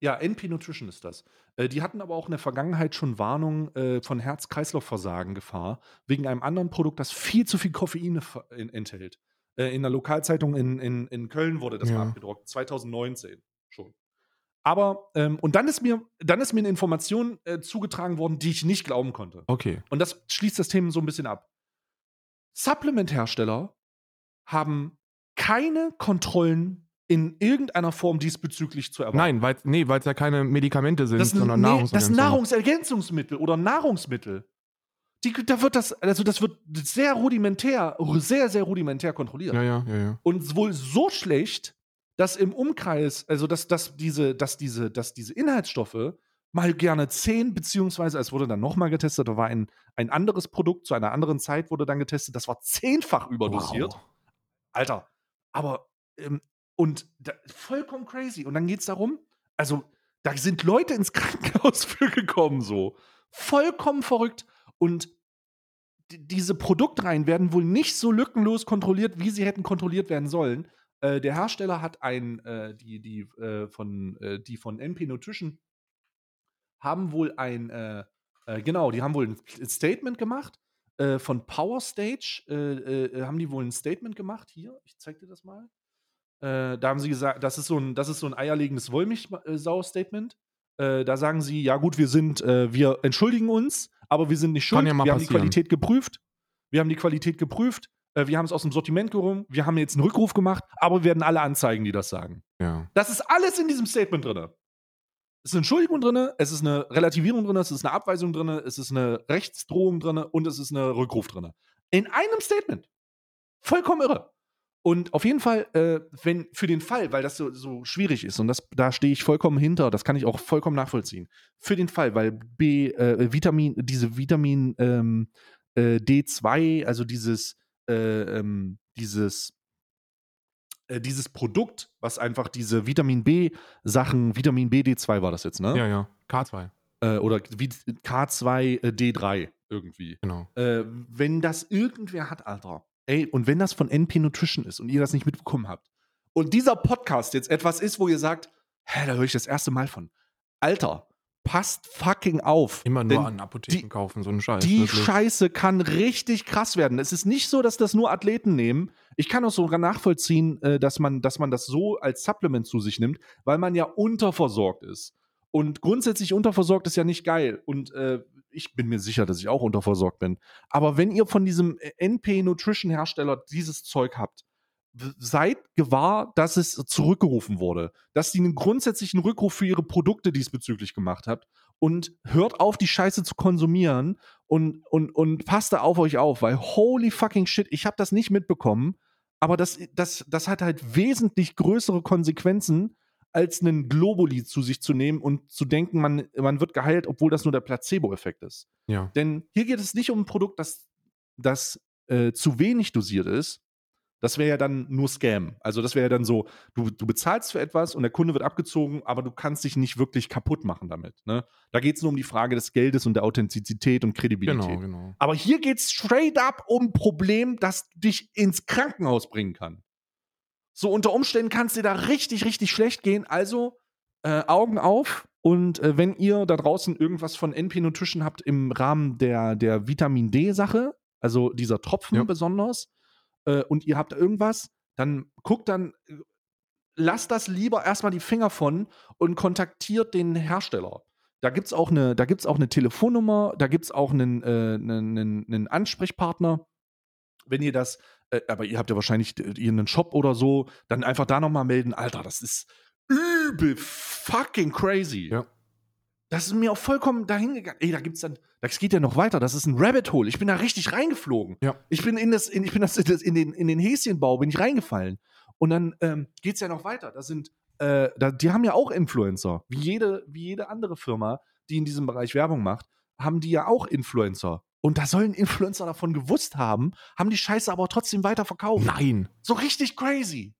ja, NP Nutrition ist das. Äh, die hatten aber auch in der Vergangenheit schon Warnung äh, von Herz-Kreislauf-Versagen Gefahr wegen einem anderen Produkt, das viel zu viel Koffein enthält. Äh, in der Lokalzeitung in, in, in Köln wurde das Ja. mal abgedruckt, 2019 schon. Aber, ähm, und dann ist mir, dann ist mir eine Information äh, zugetragen worden, die ich nicht glauben konnte. okay. Und das schließt das Thema so ein bisschen ab. Supplement-Hersteller haben keine Kontrollen in irgendeiner Form diesbezüglich zu erwarten. Nein, weil nee, es ja keine Medikamente sind, das, sondern nee, das Nahrungsergänzungen. Nahrungsergänzungsmittel oder Nahrungsmittel. Die, da wird das, also das wird sehr rudimentär, sehr, sehr rudimentär kontrolliert. Ja, ja, ja, ja. Und wohl so schlecht, dass im Umkreis, also dass, dass, diese, dass, diese, dass diese Inhaltsstoffe mal gerne 10, beziehungsweise es wurde dann nochmal getestet, da war ein, ein anderes Produkt zu einer anderen Zeit, wurde dann getestet, das war zehnfach überdosiert. Wow. Alter, aber ähm, und da, vollkommen crazy. Und dann geht es darum, also da sind Leute ins Krankenhaus für gekommen, so. Vollkommen verrückt. Und diese Produktreihen werden wohl nicht so lückenlos kontrolliert, wie sie hätten kontrolliert werden sollen. Äh, der Hersteller hat ein, äh, die, die, äh, von, äh, die von MP Nutrition haben wohl ein, äh, äh, genau, die haben wohl ein Statement gemacht. Von Power Stage haben die wohl ein Statement gemacht. Hier, ich zeig dir das mal. Da haben sie gesagt, das ist so ein, das ist so ein eierlegendes Wollmilchsau-Statement. Da sagen sie, ja gut, wir sind, wir entschuldigen uns, aber wir sind nicht schuld. Ja wir haben die passieren. Qualität geprüft. Wir haben die Qualität geprüft. Äh, wir haben es aus dem Sortiment gehoben. Wir haben jetzt einen Rückruf gemacht, aber wir werden alle anzeigen, die das sagen. Ja. Das ist alles in diesem Statement drin. Es ist eine Entschuldigung drin, es ist eine Relativierung drin, es ist eine Abweisung drin, es ist eine Rechtsdrohung drin und es ist eine Rückruf drin. In einem Statement. Vollkommen irre. Und auf jeden Fall, äh, wenn für den Fall, weil das so, so schwierig ist und das, da stehe ich vollkommen hinter, das kann ich auch vollkommen nachvollziehen. Für den Fall, weil B, äh, Vitamin, diese Vitamin ähm, äh, D2, also dieses, äh, ähm, dieses, äh, dieses Produkt, was einfach diese Vitamin B-Sachen, Vitamin B D2 war das jetzt, ne? ja, ja. K2. Äh, oder wie K2 äh, D3 irgendwie. Genau. Wenn das irgendwer hat, Alter, ey, und wenn das von NP Nutrition ist und ihr das nicht mitbekommen habt und dieser Podcast jetzt etwas ist, wo ihr sagt, hä, da höre ich das erste Mal von. Alter, passt fucking auf. Immer nur an Apotheken die- kaufen, so einen Scheiß. die wirklich. Scheiße kann richtig krass werden. Es ist nicht so, dass das nur Athleten nehmen. Ich kann auch sogar nachvollziehen, äh, dass man, dass man das so als Supplement zu sich nimmt, weil man ja unterversorgt ist. Und grundsätzlich unterversorgt ist ja nicht geil. Und äh, ich bin mir sicher, dass ich auch unterversorgt bin. Aber wenn ihr von diesem äh, NP Nutrition Hersteller dieses Zeug habt, seid gewahr, dass es zurückgerufen wurde, dass die einen grundsätzlichen Rückruf für ihre Produkte diesbezüglich gemacht habt und hört auf, die Scheiße zu konsumieren und, und, und passt da auf euch auf, weil holy fucking shit, ich habe das nicht mitbekommen, aber das, das, das hat halt wesentlich größere Konsequenzen, als einen Globuli zu sich zu nehmen und zu denken, man, man wird geheilt, obwohl das nur der Placebo-Effekt ist. Ja. Denn hier geht es nicht um ein Produkt, das, das äh, zu wenig dosiert ist. Das wäre ja dann nur Scam. Also das wäre ja dann so, du, du bezahlst für etwas und der Kunde wird abgezogen, aber du kannst dich nicht wirklich kaputt machen damit. Ne? Da geht es nur um die Frage des Geldes und der Authentizität und Kredibilität. Genau, genau. Aber hier geht es straight up um ein Problem, das dich ins Krankenhaus bringen kann. So unter Umständen kann es dir da richtig, richtig schlecht gehen. Also äh, Augen auf und äh, wenn ihr da draußen irgendwas von NP Nutrition habt im Rahmen der, der Vitamin D-Sache, also dieser Tropfen Ja. besonders, äh, und ihr habt irgendwas, dann guckt dann, äh, lasst das lieber erstmal die Finger von und kontaktiert den Hersteller. Da gibt es auch, eine- da gibt's auch eine Telefonnummer, da gibt es auch einen, äh, einen, einen, einen Ansprechpartner. Wenn ihr das, äh, aber ihr habt ja wahrscheinlich äh, ihr einen Shop oder so, dann einfach da nochmal melden. Alter, das ist übel fucking crazy. Ja. Das ist mir auch vollkommen dahingegangen. Ey, da gibt's dann, das geht ja noch weiter. Das ist ein Rabbit Hole. Ich bin da richtig reingeflogen. Ja. Ich bin in das, in, ich bin das, in, das, in den, in den Häschenbau bin ich reingefallen. Und dann ähm, geht's ja noch weiter. Da sind, äh, da, die haben ja auch Influencer. Wie jede, wie jede andere Firma, die in diesem Bereich Werbung macht, haben die ja auch Influencer. Und da sollen Influencer davon gewusst haben, haben die Scheiße aber trotzdem weiter verkauft. Nein. So richtig crazy.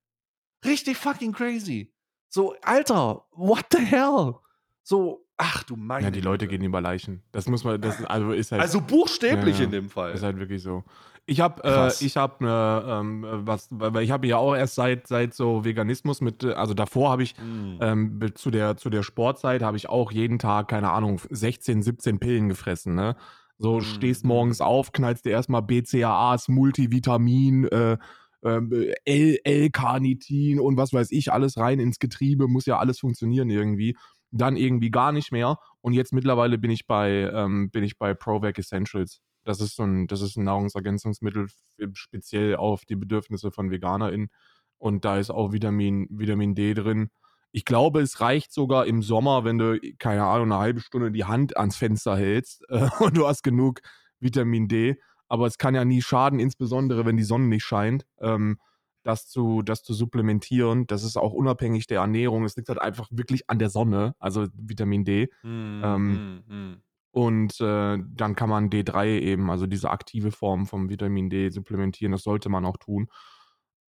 Richtig fucking crazy. So, Alter, what the hell? So, ach du meine Ja, die Leute gehen über Leichen. Das muss man, das also ist halt, Also buchstäblich Ja, in dem Fall. ist halt wirklich so. Ich habe, äh, ich habe, äh, ähm, was, weil ich habe ja auch erst seit seit so Veganismus mit, äh, also davor habe ich Mm. ähm, zu der zu der Sportzeit habe ich auch jeden Tag keine Ahnung 16, 17 Pillen gefressen. Ne, so Mhm. stehst morgens auf, knallst dir erstmal BCAAs, Multivitamin. Äh, L- L-Carnitin und was weiß ich, alles rein ins Getriebe, muss ja alles funktionieren irgendwie. Dann irgendwie gar nicht mehr. Und jetzt mittlerweile bin ich bei, ähm, bin ich bei ProVac Essentials. Das ist so ein, das ist ein Nahrungsergänzungsmittel speziell auf die Bedürfnisse von VeganerInnen. Und da ist auch Vitamin, Vitamin D drin. Ich glaube, es reicht sogar im Sommer, wenn du, keine Ahnung, eine halbe Stunde die Hand ans Fenster hältst äh, und du hast genug Vitamin D. Aber es kann ja nie schaden, insbesondere wenn die Sonne nicht scheint, ähm, das, zu, das zu supplementieren. Das ist auch unabhängig der Ernährung. Es liegt halt einfach wirklich an der Sonne, also Vitamin D. Mm, ähm, mm, mm. Und äh, dann kann man D3 eben, also diese aktive Form vom Vitamin D supplementieren. Das sollte man auch tun.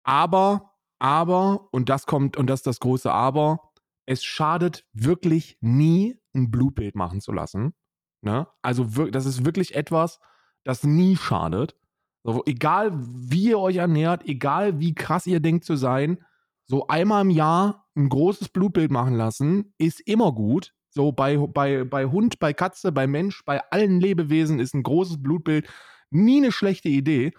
Aber, aber, und das kommt, und das ist das große Aber, es schadet wirklich nie, ein Blutbild machen zu lassen. Ne? Also das ist wirklich etwas, das nie schadet. So, egal wie ihr euch ernährt, egal wie krass ihr denkt zu sein, so einmal im Jahr ein großes Blutbild machen lassen, ist immer gut. So bei, bei, bei Hund, bei Katze, bei Mensch, bei allen Lebewesen ist ein großes Blutbild nie eine schlechte Idee.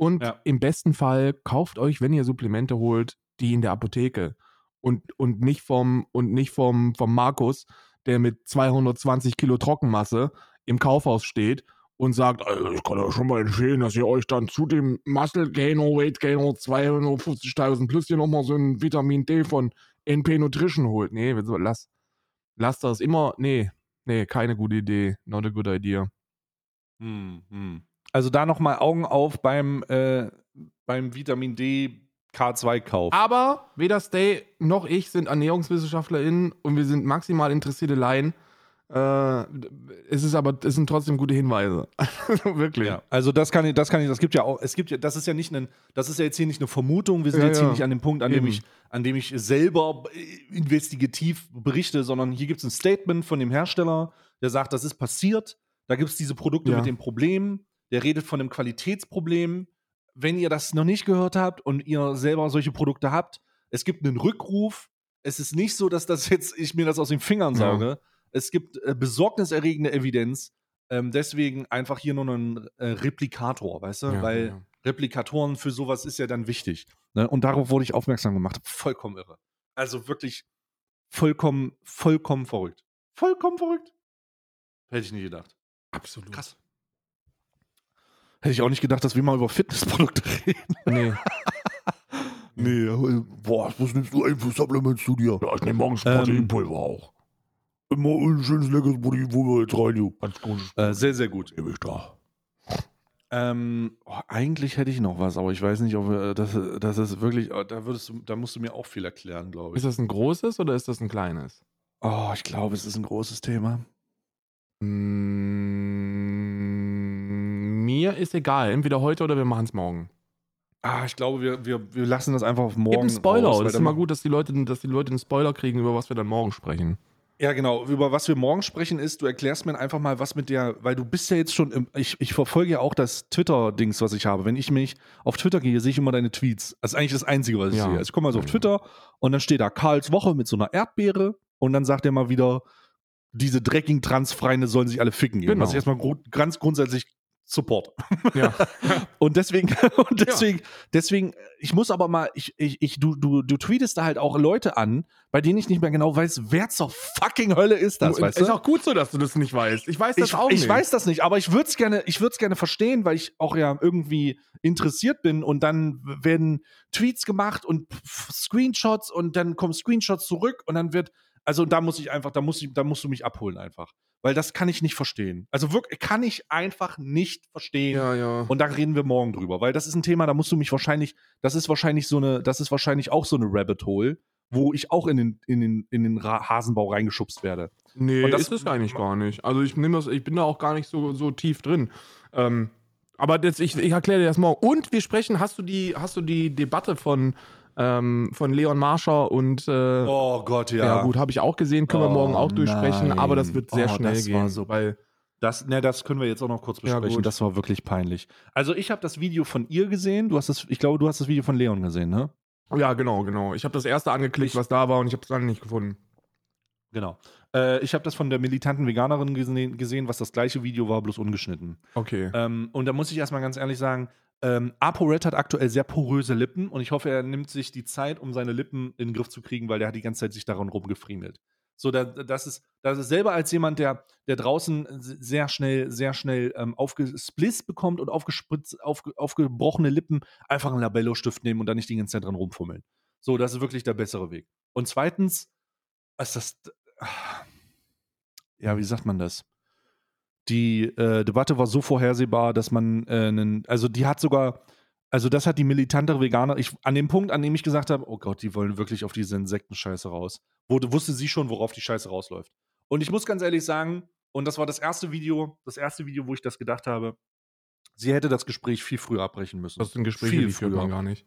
Und Ja. im besten Fall kauft euch, wenn ihr Supplemente holt, die in der Apotheke. Und, und nicht vom, und nicht vom, vom Markus, der mit 220 Kilo Trockenmasse im Kaufhaus steht und sagt, also ich kann euch schon mal empfehlen, dass ihr euch dann zu dem Muscle Gainer, Weight Gainer 250.000 plus hier nochmal so ein Vitamin D von NP Nutrition holt. Nee, lass, lass das immer, nee, nee, keine gute Idee, not a good idea. Hm, hm. Also da nochmal Augen auf beim, äh, beim Vitamin D K2-Kauf. Aber weder Stay noch ich sind ErnährungswissenschaftlerInnen und wir sind maximal interessierte Laien. Äh, es ist aber, es sind trotzdem gute Hinweise. Wirklich. Ja, also das kann ich, das kann ich, das gibt ja auch, es gibt ja, das ist ja nicht ein, das ist ja jetzt hier nicht eine Vermutung, wir sind Ja, jetzt ja. hier nicht an dem Punkt, an dem Eben. ich, an dem ich selber äh, investigativ berichte, sondern hier gibt es ein Statement von dem Hersteller, der sagt, das ist passiert, da gibt es diese Produkte mit dem Problem, der redet von einem Qualitätsproblem. Wenn ihr das noch nicht gehört habt und ihr selber solche Produkte habt, es gibt einen Rückruf. Es ist nicht so, dass das jetzt ich mir das aus den Fingern Ja. sauge. Es gibt äh, besorgniserregende Evidenz. Ähm, deswegen einfach hier nur ein äh, Replikator, weißt du? Ja, Weil ja. Replikatoren für sowas ist ja dann wichtig. Ne? Und darauf wurde ich aufmerksam gemacht. Vollkommen irre. Also wirklich vollkommen, vollkommen verrückt. Vollkommen verrückt. Hätte ich nie gedacht. Absolut. Krass. Hätte ich auch nicht gedacht, dass wir mal über Fitnessprodukte reden. Nee. Nee, äh, boah, was nimmst du ein für Supplements zu dir? Ja, ich nehme morgens Ähm, Proteinpulver auch. Immer ein schönes leckeres Proteinpulver jetzt rein, du. Ganz gut. Äh, sehr, sehr gut. Nehme ich da. Ähm, oh, eigentlich hätte ich noch was, aber ich weiß nicht, ob äh, das, das ist wirklich, oh, da würdest du, da musst du mir auch viel erklären, glaube Ist ich. das ein großes oder ist das ein kleines? Oh, ich glaube, es ist ein großes Thema. Mm, mir ist egal. Entweder heute oder wir machen es morgen. Ah, ich glaube, wir, wir, wir lassen das einfach auf Gib morgen. einen Spoiler. raus, das ist immer gut, dass die, Leute, dass die Leute einen Spoiler kriegen, über was wir dann morgen sprechen. Ja, genau. Über was wir morgen sprechen ist, du erklärst mir einfach mal, was mit der, weil du bist ja jetzt schon, im, ich, ich verfolge ja auch das Twitter-Dings, was ich habe. Wenn ich mich auf Twitter gehe, sehe ich immer deine Tweets. Das ist eigentlich das Einzige, was ich Ja. sehe. Also ich komme mal so auf. Twitter und dann steht da Karls Woche mit so einer Erdbeere und dann sagt er mal wieder, diese dreckigen Transfreunde sollen sich alle ficken gehen. Genau. Was ich erstmal gru ganz grundsätzlich support. Ja. Und deswegen, und deswegen, deswegen, ich muss aber mal, ich, ich, ich, du, du, du tweetest da halt auch Leute an, bei denen ich nicht mehr genau weiß, wer zur fucking Hölle ist das, weißt ist du? auch gut so, dass du das nicht weißt. Ich weiß das Ich, auch ich nicht. weiß das nicht, aber ich würde es gerne, ich würde es gerne verstehen, weil ich auch ja irgendwie interessiert bin und dann werden Tweets gemacht und Screenshots und dann kommen Screenshots zurück und dann wird, also da muss ich einfach, da muss ich, da musst du mich abholen einfach, weil das kann ich nicht verstehen. Also wirklich kann ich einfach nicht verstehen. Ja, ja. Und da reden wir morgen drüber, weil das ist ein Thema, da musst du mich wahrscheinlich, das ist wahrscheinlich so eine, das ist wahrscheinlich auch so eine Rabbit Hole, wo ich auch in den, in den, in den Hasenbau reingeschubst werde. Nee, Und das- ist es eigentlich gar nicht. Also ich nehme das, ich bin da auch gar nicht so, so tief drin. Ähm, aber das, ich, ich erkläre dir das morgen. Und wir sprechen, hast du die, hast du die Debatte von, ähm, von Leon Marscher und äh, Oh Gott, ja. gut, habe ich auch gesehen, können wir Oh, morgen auch durchsprechen, nein. aber das wird sehr Oh, schnell das war gehen. so- weil, Das, ne, das können wir jetzt auch noch kurz Ja, besprechen. gut. das war wirklich peinlich. Also ich habe das Video von ihr gesehen. Du hast das, ich glaube, du hast das Video von Leon gesehen, ne? ja, genau, genau. Ich habe das erste angeklickt, Ich- was da war und ich habe es dann nicht gefunden. Genau. Äh, ich habe das von der militanten Veganerin gesehen, gesehen, was das gleiche Video war, bloß ungeschnitten. Okay. Ähm, und da muss ich erstmal ganz ehrlich sagen, ähm, ApoRed hat aktuell sehr poröse Lippen und ich hoffe, er nimmt sich die Zeit, um seine Lippen in den Griff zu kriegen, weil der hat die ganze Zeit sich daran rumgefriemelt. So, da, das, ist, das ist selber als jemand, der, der draußen sehr schnell, sehr schnell ähm, aufgespliss bekommt und aufgespritzt, aufge, aufgebrochene Lippen, einfach einen Labello-Stift nehmen und dann nicht die ganze Zeit dran rumfummeln. So, das ist wirklich der bessere Weg. Und zweitens, ist das. Ja, wie sagt man das? Die äh, Debatte war so vorhersehbar, dass man äh, einen, also die hat sogar, also das hat die militantere Veganer, ich, an dem Punkt, an dem ich gesagt habe, oh Gott, die wollen wirklich auf diese Insektenscheiße raus, wurde, wusste sie schon, worauf die Scheiße rausläuft. Und ich muss ganz ehrlich sagen, und das war das erste Video, das erste Video, wo ich das gedacht habe, sie hätte das Gespräch viel früher abbrechen müssen. Das sind Gespräche, viel die führt man früher. gar nicht.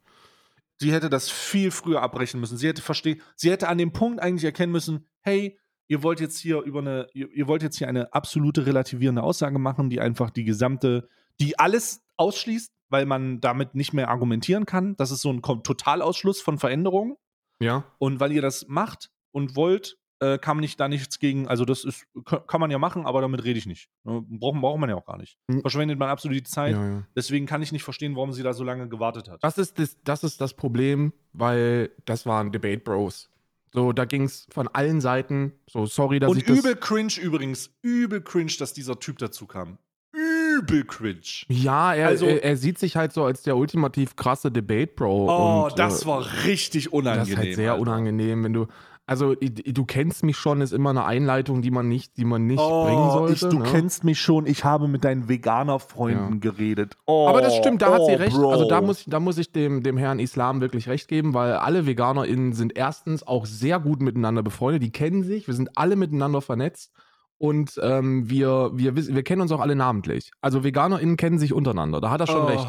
Sie hätte das viel früher abbrechen müssen. Sie hätte verstehen, sie hätte an dem Punkt eigentlich erkennen müssen, hey, ihr wollt jetzt hier über eine, ihr, ihr wollt jetzt hier eine absolute relativierende Aussage machen, die einfach die gesamte, die alles ausschließt, weil man damit nicht mehr argumentieren kann. Das ist so ein Totalausschluss von Veränderungen. Ja. Und weil ihr das macht und wollt, äh, kann man nicht da nichts gegen, also das ist, kann kann man ja machen, aber damit rede ich nicht. Ne, Braucht, braucht man ja auch gar nicht. Hm. Verschwendet man absolut die Zeit. ja, ja. Deswegen kann ich nicht verstehen, warum sie da so lange gewartet hat. Das ist das, das ist das Problem, weil das waren Debate Bros. So, da ging es von allen Seiten. So, sorry, dass Und ich das. übel cringe übrigens, übel cringe, dass dieser Typ dazu kam. Übel cringe. Ja, er, Also- er, er sieht sich halt so als der ultimativ krasse Debate Bro. Oh, und, das äh, war richtig unangenehm. Das ist halt sehr Alter. unangenehm, wenn du. Also, du kennst mich schon, ist immer eine Einleitung, die man nicht, die man nicht Oh, bringen sollte. ich, du ne? kennst mich schon, ich habe mit deinen Veganer-Freunden geredet. Oh, Aber das stimmt, da hat oh, sie recht. Bro. Also da muss, da muss ich dem, dem Herrn Islam wirklich recht geben, weil alle VeganerInnen sind erstens auch sehr gut miteinander befreundet, die kennen sich, wir sind alle miteinander vernetzt und ähm, wir, wir, wissen- wir kennen uns auch alle namentlich. Also VeganerInnen kennen sich untereinander, da hat er schon Oh. recht.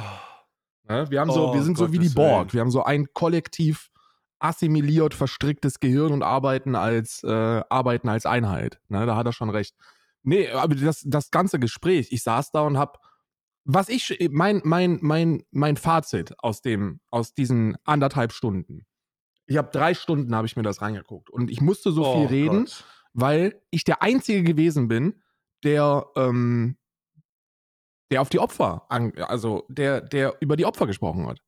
Ne? Wir, haben so, Oh, wir sind so wie die Borg, Willen. wir haben so ein kollektiv assimiliert, verstricktes Gehirn und arbeiten als, äh, arbeiten als Einheit. Ne? Da hat er schon recht. Nee, aber das, das ganze Gespräch, ich saß da und hab, was ich, mein, mein, mein, mein Fazit aus dem, aus diesen anderthalb Stunden. Ich habe drei Stunden, habe ich mir das reingeguckt und ich musste so viel Oh reden, Gott. weil ich der Einzige gewesen bin, der, ähm, der auf die Opfer, also der, der über die Opfer gesprochen hat.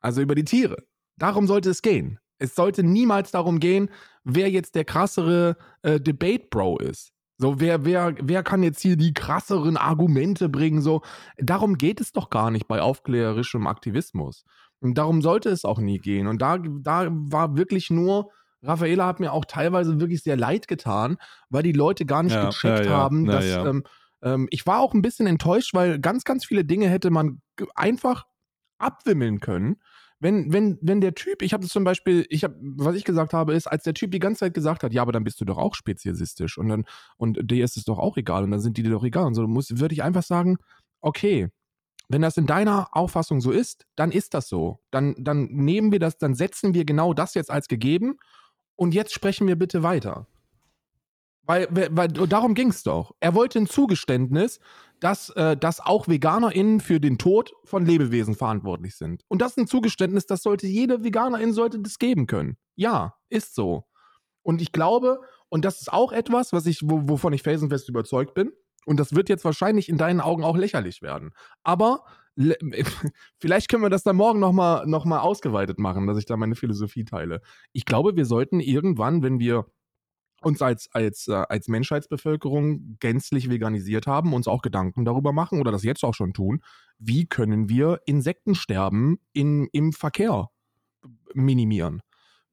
Also über die Tiere. Darum sollte es gehen. Es sollte niemals darum gehen, wer jetzt der krassere äh, Debate-Bro ist. So, wer, wer, wer kann jetzt hier die krasseren Argumente bringen? So, darum geht es doch gar nicht bei aufklärerischem Aktivismus. Und darum sollte es auch nie gehen. Und da, da war wirklich nur, Raffaela hat mir auch teilweise wirklich sehr leid getan, weil die Leute gar nicht Ja, gecheckt ja, haben, Ja, dass. Ähm, ähm, ich war auch ein bisschen enttäuscht, weil ganz, ganz viele Dinge hätte man einfach abwimmeln können. Wenn, wenn, wenn der Typ, ich habe zum Beispiel, ich habe, was ich gesagt habe, ist, als der Typ die ganze Zeit gesagt hat, ja, aber dann bist du doch auch speziesistisch und dann, und dir ist es doch auch egal und dann sind die dir doch egal und so, muss, würde ich einfach sagen, okay, wenn das in deiner Auffassung so ist, dann ist das so. Dann, dann nehmen wir das, dann setzen wir genau das jetzt als gegeben und jetzt sprechen wir bitte weiter. Weil, weil darum ging es doch. Er wollte ein Zugeständnis, dass, äh, dass auch VeganerInnen für den Tod von Lebewesen verantwortlich sind. Und das ist ein Zugeständnis, das sollte jede VeganerIn sollte das geben können. Ja, ist so. Und ich glaube, und das ist auch etwas, was ich, wo, wovon ich felsenfest überzeugt bin, und das wird jetzt wahrscheinlich in deinen Augen auch lächerlich werden. Aber le- vielleicht können wir das dann morgen nochmal noch mal ausgeweitet machen, dass ich da meine Philosophie teile. Ich glaube, wir sollten irgendwann, wenn wir uns als, als, äh, als Menschheitsbevölkerung gänzlich veganisiert haben, uns auch Gedanken darüber machen oder das jetzt auch schon tun, wie können wir Insektensterben in, im Verkehr minimieren?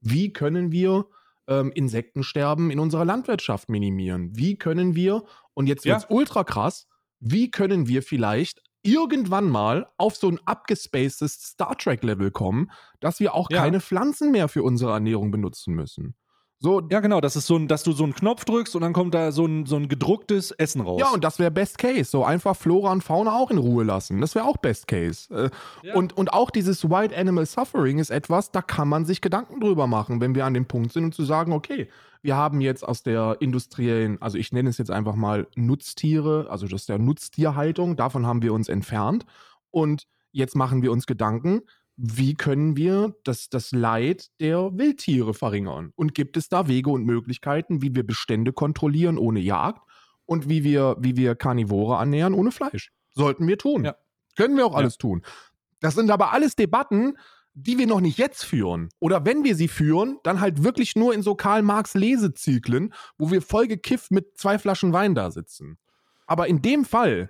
Wie können wir ähm, Insektensterben in unserer Landwirtschaft minimieren? Wie können wir, und jetzt Ja. wird's ultra krass, wie können wir vielleicht irgendwann mal auf so ein abgespacedes Star Trek-Level kommen, dass wir auch Ja. keine Pflanzen mehr für unsere Ernährung benutzen müssen? So, Ja, genau, das ist so ein, dass du so einen Knopf drückst und dann kommt da so ein, so ein gedrucktes Essen raus. Ja, und das wäre Best Case. So einfach Flora und Fauna auch in Ruhe lassen. Das wäre auch Best Case. Äh, Ja. und, und auch dieses White Animal Suffering ist etwas, da kann man sich Gedanken drüber machen, wenn wir an dem Punkt sind und zu sagen, okay, wir haben jetzt aus der industriellen, also ich nenne es jetzt einfach mal Nutztiere, also das ist der Nutztierhaltung, davon haben wir uns entfernt. Und jetzt machen wir uns Gedanken, wie können wir das, das Leid der Wildtiere verringern? Und gibt es da Wege und Möglichkeiten, wie wir Bestände kontrollieren ohne Jagd und wie wir, wie wir Karnivore ernähren ohne Fleisch? Sollten wir tun. Ja. Können wir auch Ja. alles tun. Das sind aber alles Debatten, die wir noch nicht jetzt führen. Oder wenn wir sie führen, dann halt wirklich nur in so Karl-Marx-Lesezyklen, wo wir voll gekifft mit zwei Flaschen Wein da sitzen. Aber in dem Fall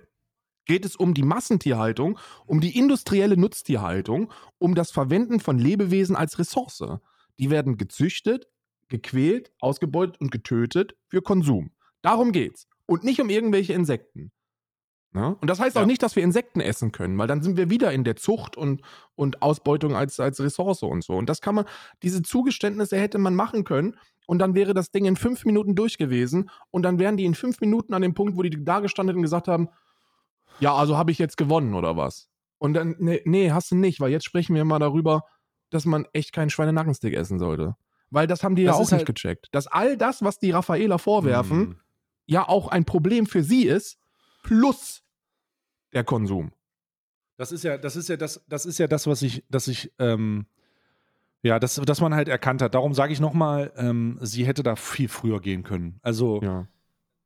geht es um die Massentierhaltung, um die industrielle Nutztierhaltung, um das Verwenden von Lebewesen als Ressource. Die werden gezüchtet, gequält, ausgebeutet und getötet für Konsum. Darum geht's. Und nicht um irgendwelche Insekten. Ne? Und das heißt Ja. auch nicht, dass wir Insekten essen können, weil dann sind wir wieder in der Zucht und, und Ausbeutung als, als Ressource und so. Und das kann man, diese Zugeständnisse hätte man machen können und dann wäre das Ding in fünf Minuten durch gewesen und dann wären die in fünf Minuten an dem Punkt, wo die da gestanden und gesagt haben, ja, also habe ich jetzt gewonnen oder was? Und dann, nee, nee, hast du nicht, weil jetzt sprechen wir mal darüber, dass man echt keinen Schweinenackenstick essen sollte. Weil das haben die Das ja auch nicht halt- gecheckt. Dass all das, was die Raffaela vorwerfen, Mhm. ja auch ein Problem für sie ist, plus der Konsum. Das ist ja, das ist ja das, das ist ja das, was ich, dass ich, ähm, ja, das, dass man halt erkannt hat. Darum sage ich nochmal, ähm, sie hätte da viel früher gehen können. Also, Ja.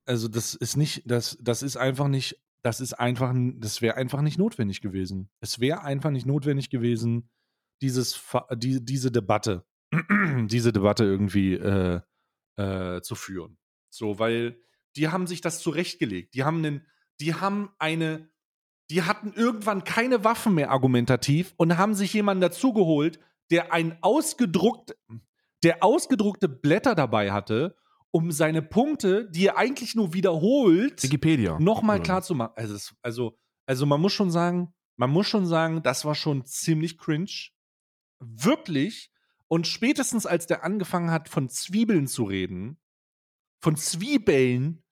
also das ist nicht, das, das ist einfach nicht, das ist einfach, das wäre einfach nicht notwendig gewesen. Es wäre einfach nicht notwendig gewesen, dieses, die, diese Debatte, diese Debatte irgendwie äh, äh, zu führen. So, weil die haben sich das zurechtgelegt. Die haben einen, die haben eine, die hatten irgendwann keine Waffen mehr argumentativ und haben sich jemanden dazugeholt, der ein ausgedruckt, der ausgedruckte Blätter dabei hatte, um seine Punkte, die er eigentlich nur wiederholt, Wikipedia. nochmal klar zu machen. Also, also, also man muss schon sagen, man muss schon sagen, das war schon ziemlich cringe. Wirklich. Und spätestens als der angefangen hat, von Zwiebeln zu reden, von Zwiebeln,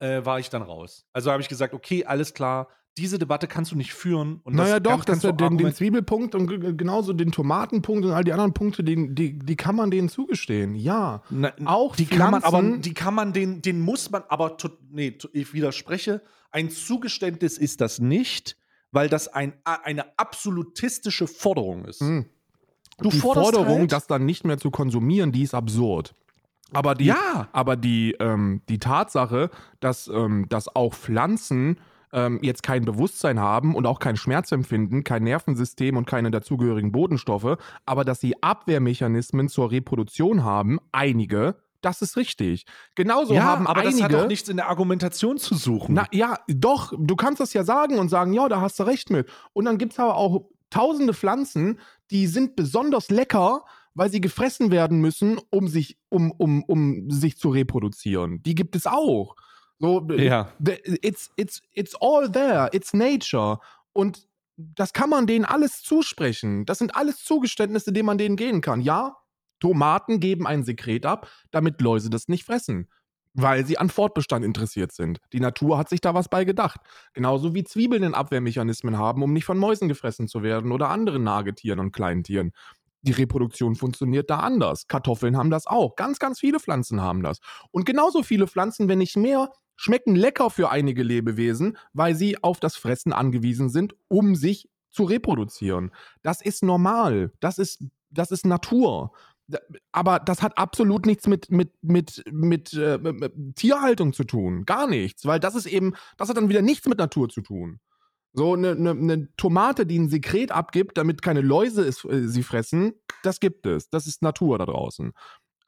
äh, war ich dann raus. Also habe ich gesagt, okay, alles klar, diese Debatte kannst du nicht führen. Und naja, das doch, dass er den, den Zwiebelpunkt und genauso den Tomatenpunkt und all die anderen Punkte, die, die, die kann man denen zugestehen. Ja. Na, Auch die kann man aber, Pflanzen- die kann man, den, den muss man aber, nee, ich widerspreche, ein Zugeständnis ist das nicht, weil das ein, eine absolutistische Forderung ist. Hm. Du die Forderung, halt, das dann nicht mehr zu konsumieren, die ist absurd. Aber die, Ja. aber die, ähm, die Tatsache, dass, ähm, dass auch Pflanzen ähm, jetzt kein Bewusstsein haben und auch kein Schmerzempfinden, kein Nervensystem und keine dazugehörigen Bodenstoffe, aber dass sie Abwehrmechanismen zur Reproduktion haben, einige, das ist richtig. Genauso ja, haben aber einige. das hat doch nichts in der Argumentation zu suchen. Na ja, doch, du kannst das ja sagen und sagen, ja, da hast du recht mit. Und dann gibt es aber auch tausende Pflanzen, die sind besonders lecker, weil sie gefressen werden müssen, um sich, um, um, um sich zu reproduzieren. Die gibt es auch. So, Ja. it's, it's, it's all there, it's nature. Und das kann man denen alles zusprechen. Das sind alles Zugeständnisse, denen man denen gehen kann. Ja, Tomaten geben ein Sekret ab, damit Läuse das nicht fressen weil sie an Fortbestand interessiert sind. Die Natur hat sich da was bei gedacht. Genauso wie Zwiebeln einen Abwehrmechanismen haben, um nicht von Mäusen gefressen zu werden oder anderen Nagetieren und Kleintieren. Die Reproduktion funktioniert da anders. Kartoffeln haben das auch. Ganz, ganz viele Pflanzen haben das. Und genauso viele Pflanzen, wenn nicht mehr, schmecken lecker für einige Lebewesen, weil sie auf das Fressen angewiesen sind, um sich zu reproduzieren. Das ist normal. Das ist, das ist Natur. Aber das hat absolut nichts mit, mit, mit, mit, äh, mit Tierhaltung zu tun. Gar nichts. Weil das ist eben, das hat dann wieder nichts mit Natur zu tun. So eine, eine, eine Tomate, die ein Sekret abgibt, damit keine Läuse es, äh, sie fressen, das gibt es. Das ist Natur da draußen.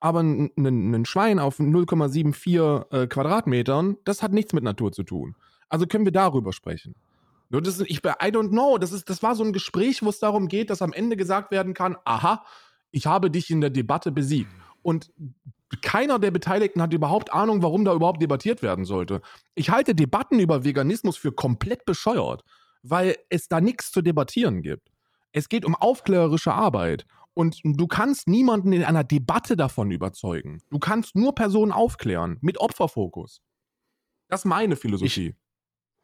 Aber ein, ein, ein Schwein auf 0,74 äh, Quadratmetern, das hat nichts mit Natur zu tun. Also können wir darüber sprechen. Nur das ich, I don't know. Das, ist, das war so ein Gespräch, wo es darum geht, dass am Ende gesagt werden kann: Aha, ich habe dich in der Debatte besiegt. Und keiner der Beteiligten hat überhaupt Ahnung, warum da überhaupt debattiert werden sollte. Ich halte Debatten über Veganismus für komplett bescheuert, weil es da nichts zu debattieren gibt. Es geht um aufklärerische Arbeit. Und du kannst niemanden in einer Debatte davon überzeugen. Du kannst nur Personen aufklären, mit Opferfokus. Das ist meine Philosophie.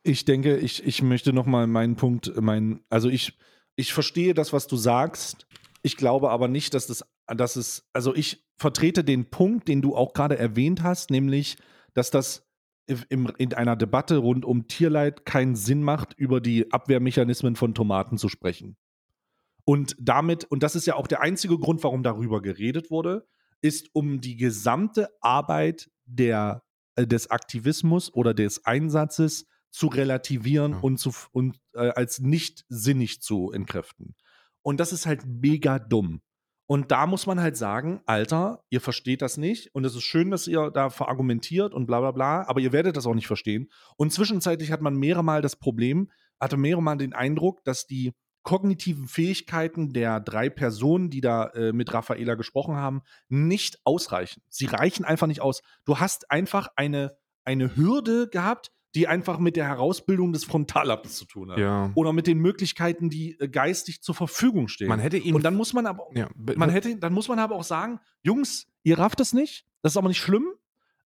Ich denke, ich, ich möchte noch mal meinen Punkt, mein, also ich, ich verstehe das, was du sagst. Ich glaube aber nicht, dass das, dass es, also ich vertrete den Punkt, den du auch gerade erwähnt hast, nämlich, dass das im, in einer Debatte rund um Tierleid keinen Sinn macht, über die Abwehrmechanismen von Tomaten zu sprechen. Und damit, und das ist ja auch der einzige Grund, warum darüber geredet wurde, ist um die gesamte Arbeit der, äh, des Aktivismus oder des Einsatzes zu relativieren Ja. und, zu, und äh, als nicht sinnig zu entkräften. Und das ist halt mega dumm. Und da muss man halt sagen, Alter, ihr versteht das nicht und es ist schön, dass ihr da verargumentiert und bla bla bla, aber ihr werdet das auch nicht verstehen. Und zwischenzeitlich hat man mehrere Mal das Problem, hatte mehrere Mal den Eindruck, dass die kognitiven Fähigkeiten der drei Personen, die da äh, mit Raffaela gesprochen haben, nicht ausreichen. Sie reichen einfach nicht aus. Du hast einfach eine, eine Hürde gehabt, die einfach mit der Herausbildung des Frontallappens zu tun hat. Ja. Oder mit den Möglichkeiten, die äh, geistig zur Verfügung stehen. Man hätte ihn. Und dann muss man aber, ja, man hätte, dann muss man aber auch sagen, Jungs, ihr rafft das nicht, das ist aber nicht schlimm,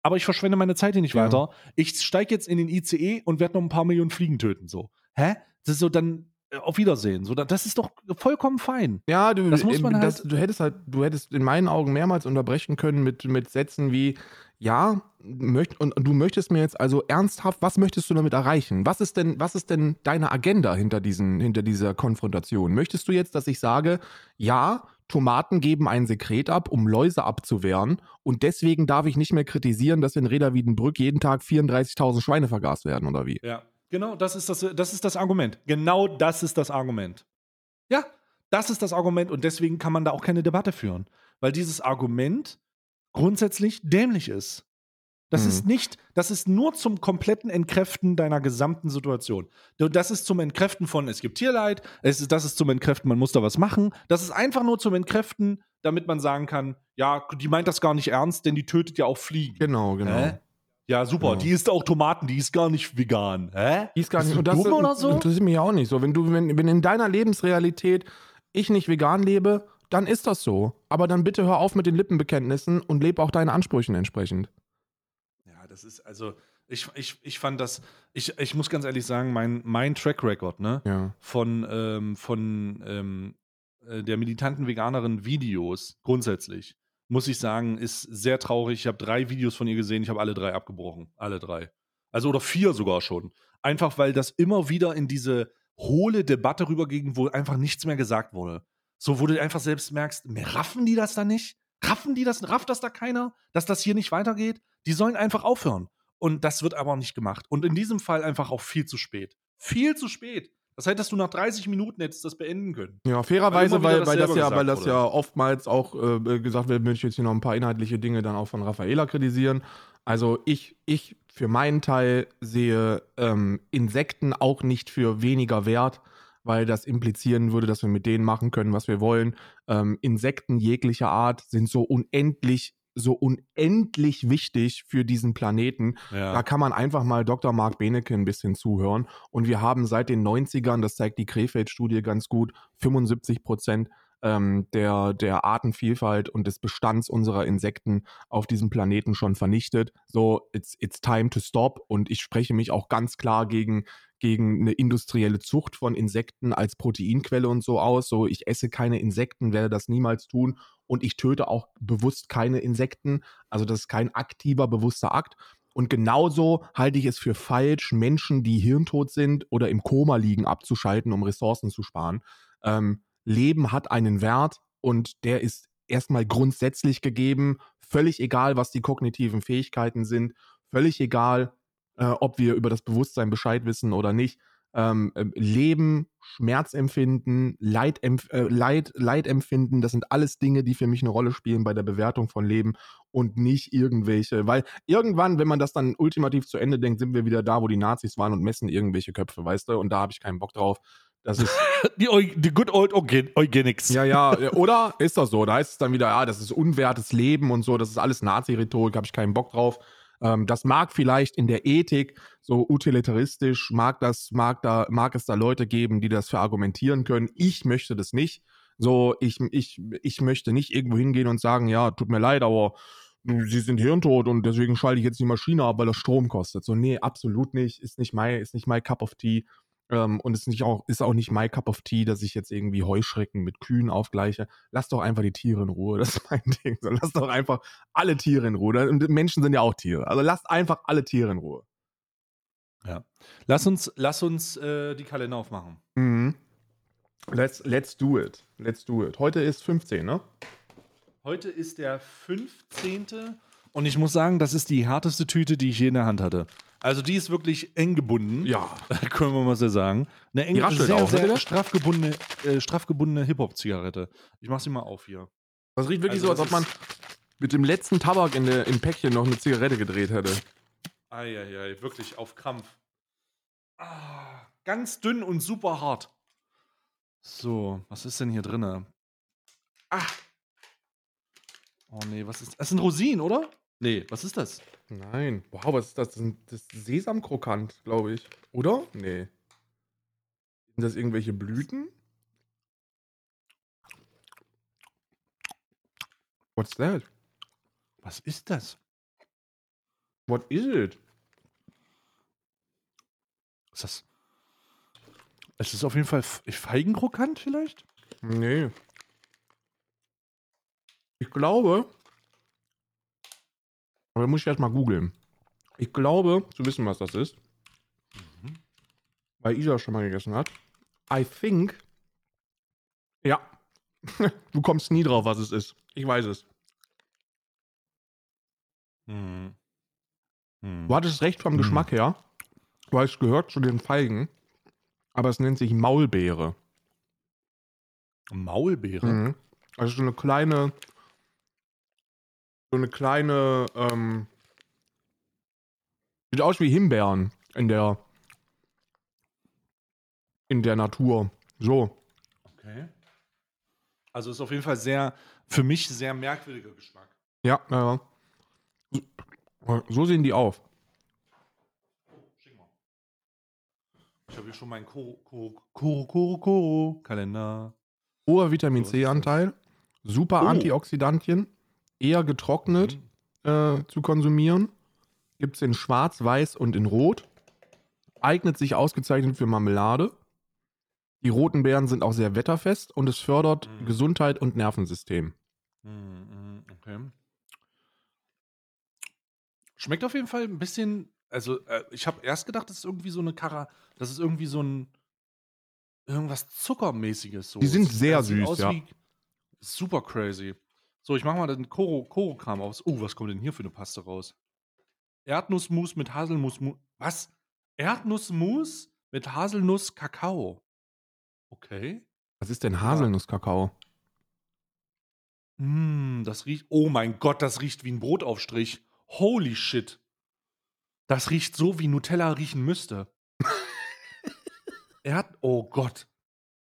aber ich verschwende meine Zeit hier nicht Ja. weiter. Ich steige jetzt in den ICE und werde noch ein paar Millionen Fliegen töten. So. Hä? Das ist so, dann auf Wiedersehen. So, da- das ist doch vollkommen fein. Ja, du, Das muss man das, halt- du hättest halt, du hättest in meinen Augen mehrmals unterbrechen können mit, mit Sätzen wie, ja, möcht, und, und du möchtest mir jetzt also ernsthaft, was möchtest du damit erreichen? Was ist denn, was ist denn deine Agenda hinter, diesen, hinter dieser Konfrontation? Möchtest du jetzt, dass ich sage, ja, Tomaten geben ein Sekret ab, um Läuse abzuwehren und deswegen darf ich nicht mehr kritisieren, dass in Reda Wiedenbrück jeden Tag 34.000 Schweine vergast werden oder wie? Ja, genau, das ist das, das ist das Argument. Genau das ist das Argument. Ja, das ist das Argument und deswegen kann man da auch keine Debatte führen, weil dieses Argument grundsätzlich dämlich ist. Das Mhm. ist nicht, das ist nur zum kompletten Entkräften deiner gesamten Situation. Das ist zum Entkräften von, es gibt Tierleid, es ist, das ist zum Entkräften, man muss da was machen. Das ist einfach nur zum Entkräften, damit man sagen kann, ja, die meint das gar nicht ernst, denn die tötet ja auch Fliegen. Genau, genau. Hä? Ja, super, Genau. die isst auch Tomaten, die ist gar nicht vegan. Hä? Die ist gar nicht und das dumm oder so? interessiert mich ja auch nicht so. Wenn du, wenn, wenn in deiner Lebensrealität ich nicht vegan lebe, dann ist das so. Aber dann bitte hör auf mit den Lippenbekenntnissen und lebe auch deinen Ansprüchen entsprechend. Ja, das ist, also, ich, ich, ich fand das, ich, ich muss ganz ehrlich sagen, mein, mein Track Record, ne, Ja. von, ähm, von ähm, äh, der militanten Veganerin Videos grundsätzlich, muss ich sagen, ist sehr traurig. Ich habe drei Videos von ihr gesehen, ich habe alle drei abgebrochen. Alle drei. Also, oder vier sogar schon. Einfach, weil das immer wieder in diese hohle Debatte rüberging, wo einfach nichts mehr gesagt wurde. So, wo du einfach selbst merkst, raffen die das da nicht? Raffen die das, rafft das da keiner, dass das hier nicht weitergeht? Die sollen einfach aufhören. Und das wird aber nicht gemacht. Und in diesem Fall einfach auch viel zu spät. Viel zu spät. Das hättest du nach 30 Minuten hättest das beenden können. Ja, Weil fairerweise, weil, weil das dasselbe ja, weil das wurde. ja oftmals auch äh, gesagt wird, möchte ich jetzt hier noch ein paar inhaltliche Dinge dann auch von Raffaela kritisieren. Also ich, ich für meinen Teil sehe ähm, Insekten auch nicht für weniger wert, weil das implizieren würde, dass wir mit denen machen können, was wir wollen. Ähm, Insekten jeglicher Art sind so unendlich, so unendlich wichtig für diesen Planeten. Ja. Da kann man einfach mal Dr. Mark Benecke ein bisschen zuhören. Und wir haben seit den 90ern, das zeigt die Krefeld-Studie ganz gut, 75 Prozent ähm, der, der Artenvielfalt und des Bestands unserer Insekten auf diesem Planeten schon vernichtet. So, it's, it's time to stop. Und ich spreche mich auch ganz klar gegen, gegen eine industrielle Zucht von Insekten als Proteinquelle und so aus. So, ich esse keine Insekten, werde das niemals tun. Und ich töte auch bewusst keine Insekten. Also, das ist kein aktiver, bewusster Akt. Und genauso halte ich es für falsch, Menschen, die hirntot sind oder im Koma liegen, abzuschalten, um Ressourcen zu sparen. Ähm, Leben hat einen Wert und der ist erstmal grundsätzlich gegeben, völlig egal, was die kognitiven Fähigkeiten sind, völlig egal, äh, ob wir über das Bewusstsein Bescheid wissen oder nicht. Ähm, ähm, Leben, Schmerzempfinden, Leidempf äh, Leid, Leidempfinden, das sind alles Dinge, die für mich eine Rolle spielen bei der Bewertung von Leben und nicht irgendwelche, weil irgendwann, wenn man das dann ultimativ zu Ende denkt, sind wir wieder da, wo die Nazis waren und messen irgendwelche Köpfe, weißt du? Und da habe ich keinen Bock drauf. Das ist, Die, die good old Eugen Eugenics. ja, ja, oder ist das so? Da heißt es dann wieder, ja, das ist unwertes Leben und so, das ist alles Nazi-Rhetorik, habe ich keinen Bock drauf. Ähm, das mag vielleicht in der Ethik so utilitaristisch, mag das, mag da, mag es da Leute geben, die das verargumentieren können. Ich möchte das nicht. So, ich, ich, ich möchte nicht irgendwo hingehen und sagen, ja, tut mir leid, aber sie sind hirntot und deswegen schalte ich jetzt die Maschine ab, weil das Strom kostet. So, nee, absolut nicht. Ist nicht my, ist nicht my cup of tea. Ähm, und ist, nicht auch, ist auch nicht my cup of tea, dass ich jetzt irgendwie Heuschrecken mit Kühen aufgleiche. Lass doch einfach die Tiere in Ruhe. Das ist mein Ding. So, lass doch einfach alle Tiere in Ruhe. Und Menschen sind ja auch Tiere. Also lasst einfach alle Tiere in Ruhe. Lass uns, lass uns äh, die Kalender aufmachen. Mhm. Let's, let's do it. Let's do it. Heute ist 15, ne? Heute ist der 15. Und ich muss sagen, das ist die härteste Tüte, die ich je in der Hand hatte. Also die ist wirklich eng gebunden. Ja. Können wir mal so sagen. Eine raschelt sehr, auch, ne, sehr Digga? straff gebundene, äh, straff gebundene Hip-Hop-Zigarette. Ich mach sie mal auf hier. Das riecht wirklich Also so, als das ob man mit dem letzten Tabak in der, im Päckchen noch eine Zigarette gedreht hätte. Eieiei, wirklich auf Krampf. Ah, ganz dünn und super hart. So, was ist denn hier drinne? Ah. Oh nee, was ist das? sind Rosinen, oder? Nee, was ist das? Nein. Wow, was ist das? Das ist, das ist Sesamkrokant, glaube ich. Oder? Nee. Sind das irgendwelche Blüten? What's that? Was ist das? What is it? Ist das? Es ist auf jeden Fall Feigenkrokant vielleicht? Nee. Ich glaube. Aber da muss ich erst mal googeln. Ich glaube, zu wissen, was das ist. Weil Isa schon mal gegessen hat. I think. Ja. du kommst nie drauf, was es ist. Ich weiß es. Hm. Hm. Du hattest recht vom Hm. Geschmack her. Du hast gehört zu den Feigen. Aber es nennt sich Maulbeere. Maulbeere? Mhm. Also so eine kleine, so eine kleine, ähm, sieht aus wie Himbeeren in der, in der Natur. So. Okay. Also ist auf jeden Fall sehr, für mich sehr merkwürdiger Geschmack. Ja, ja. So sehen die auf. Schick mal. Ich habe hier schon meinen Koro, Koro, Koro, Koro, Koro Kalender. Hoher Vitamin C-Anteil, super Oh. Antioxidantien, eher getrocknet Mhm. äh, zu konsumieren. Gibt es in Schwarz, Weiß und in Rot. Eignet sich ausgezeichnet für Marmelade. Die roten Beeren sind auch sehr wetterfest und es fördert Mhm. Gesundheit und Nervensystem. Mhm, Okay. Schmeckt auf jeden Fall ein bisschen. Also, äh, ich habe erst gedacht, das ist irgendwie so eine Kara. Das ist irgendwie so ein. Irgendwas Zuckermäßiges. So. Die sind sehr süß, ja. Super crazy. So, ich mache mal den Koro- Koro-Kram aus. Oh, was kommt denn hier für eine Paste raus? Erdnussmus mit Haselnuss. Was? Erdnussmus mit Haselnuss-Kakao. Okay. Was ist denn Haselnusskakao? Mm, das riecht. Oh mein Gott, das riecht wie ein Brotaufstrich. Holy shit. Das riecht so, wie Nutella riechen müsste. er hat. Oh Gott.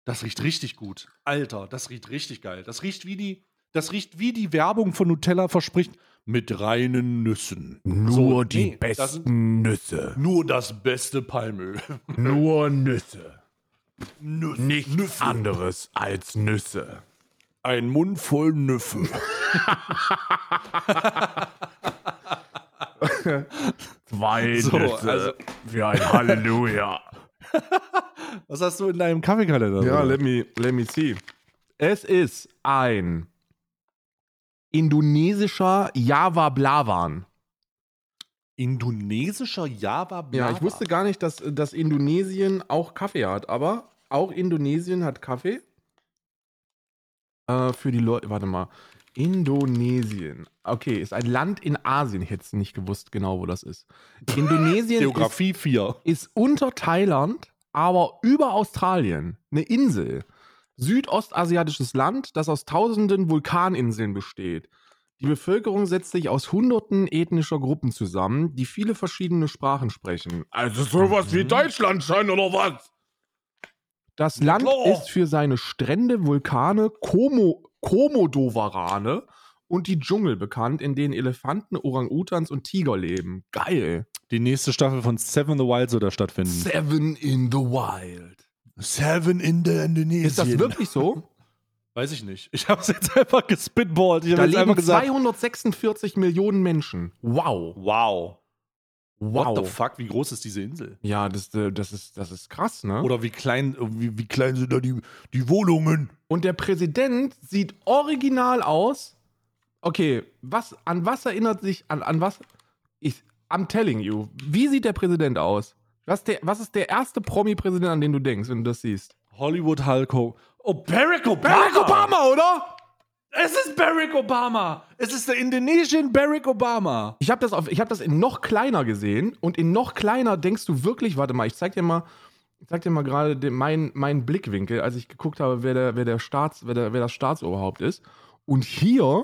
Das riecht richtig gut. Alter, das riecht richtig geil. Das riecht wie die. Das riecht wie die Werbung von Nutella verspricht. Mit reinen Nüssen. Nur So, die nee, besten Nüsse. Nur das beste Palmöl. Nur Nüsse. Nüss, Nichts Nüsse. anderes als Nüsse. Ein Mund voll Nüsse. Zwei So, Nüsse also- für ein Halleluja. Was hast du in deinem Kaffeekalender? Ja, let me, let me see. Es ist ein indonesischer Java Blavan. Indonesischer Java Ja, ich wusste gar nicht, dass, dass Indonesien auch Kaffee hat, aber auch Indonesien hat Kaffee. Äh, für die Leute, warte mal. Indonesien. Okay, ist ein Land in Asien. Ich hätte es nicht gewusst genau, wo das ist. Indonesien ist, Geografie 4. ist unter Thailand, aber über Australien. Eine Insel. Südostasiatisches Land, das aus tausenden Vulkaninseln besteht. Die Bevölkerung setzt sich aus hunderten ethnischer Gruppen zusammen, die viele verschiedene Sprachen sprechen. Also sowas wie Mhm. Deutschland sein oder was? Das Land klar. ist für seine Strände, Vulkane, Komo, Komodowarane und die Dschungel bekannt, in denen Elefanten, Orang-Utans und Tiger leben. Geil. Die nächste Staffel von Seven in the Wild soll da stattfinden. Seven in the Wild. Seven in the Indonesien. Ist das wirklich so? Weiß ich nicht. Ich habe es jetzt einfach gespitballt. Ich Da jetzt leben einfach gesagt. 246 Millionen Menschen. Wow. Wow. What Wow. the fuck? Wie groß ist diese Insel? Ja, das, äh, das, ist, das ist krass, ne? Oder wie klein, wie, wie klein sind da die, die Wohnungen? Und der Präsident sieht original aus. Okay, was, an was erinnert sich, an, an was? Ich, I'm telling you. Wie sieht der Präsident aus? Was, der, was ist der erste Promi-Präsident, an den du denkst, wenn du das siehst? Hollywood Hulk Hogan. Oh, Barack Obama. Barack Obama, oder? Es ist Barack Obama. Es ist der Indonesian Barack Obama. Ich habe das, auf- ich hab das in noch kleiner gesehen und in noch kleiner denkst du wirklich, warte mal, ich zeig dir mal, ich zeig dir mal gerade meinen mein Blickwinkel, als ich geguckt habe, wer, der, wer, der Staats, wer, der, wer das Staatsoberhaupt ist. Und hier,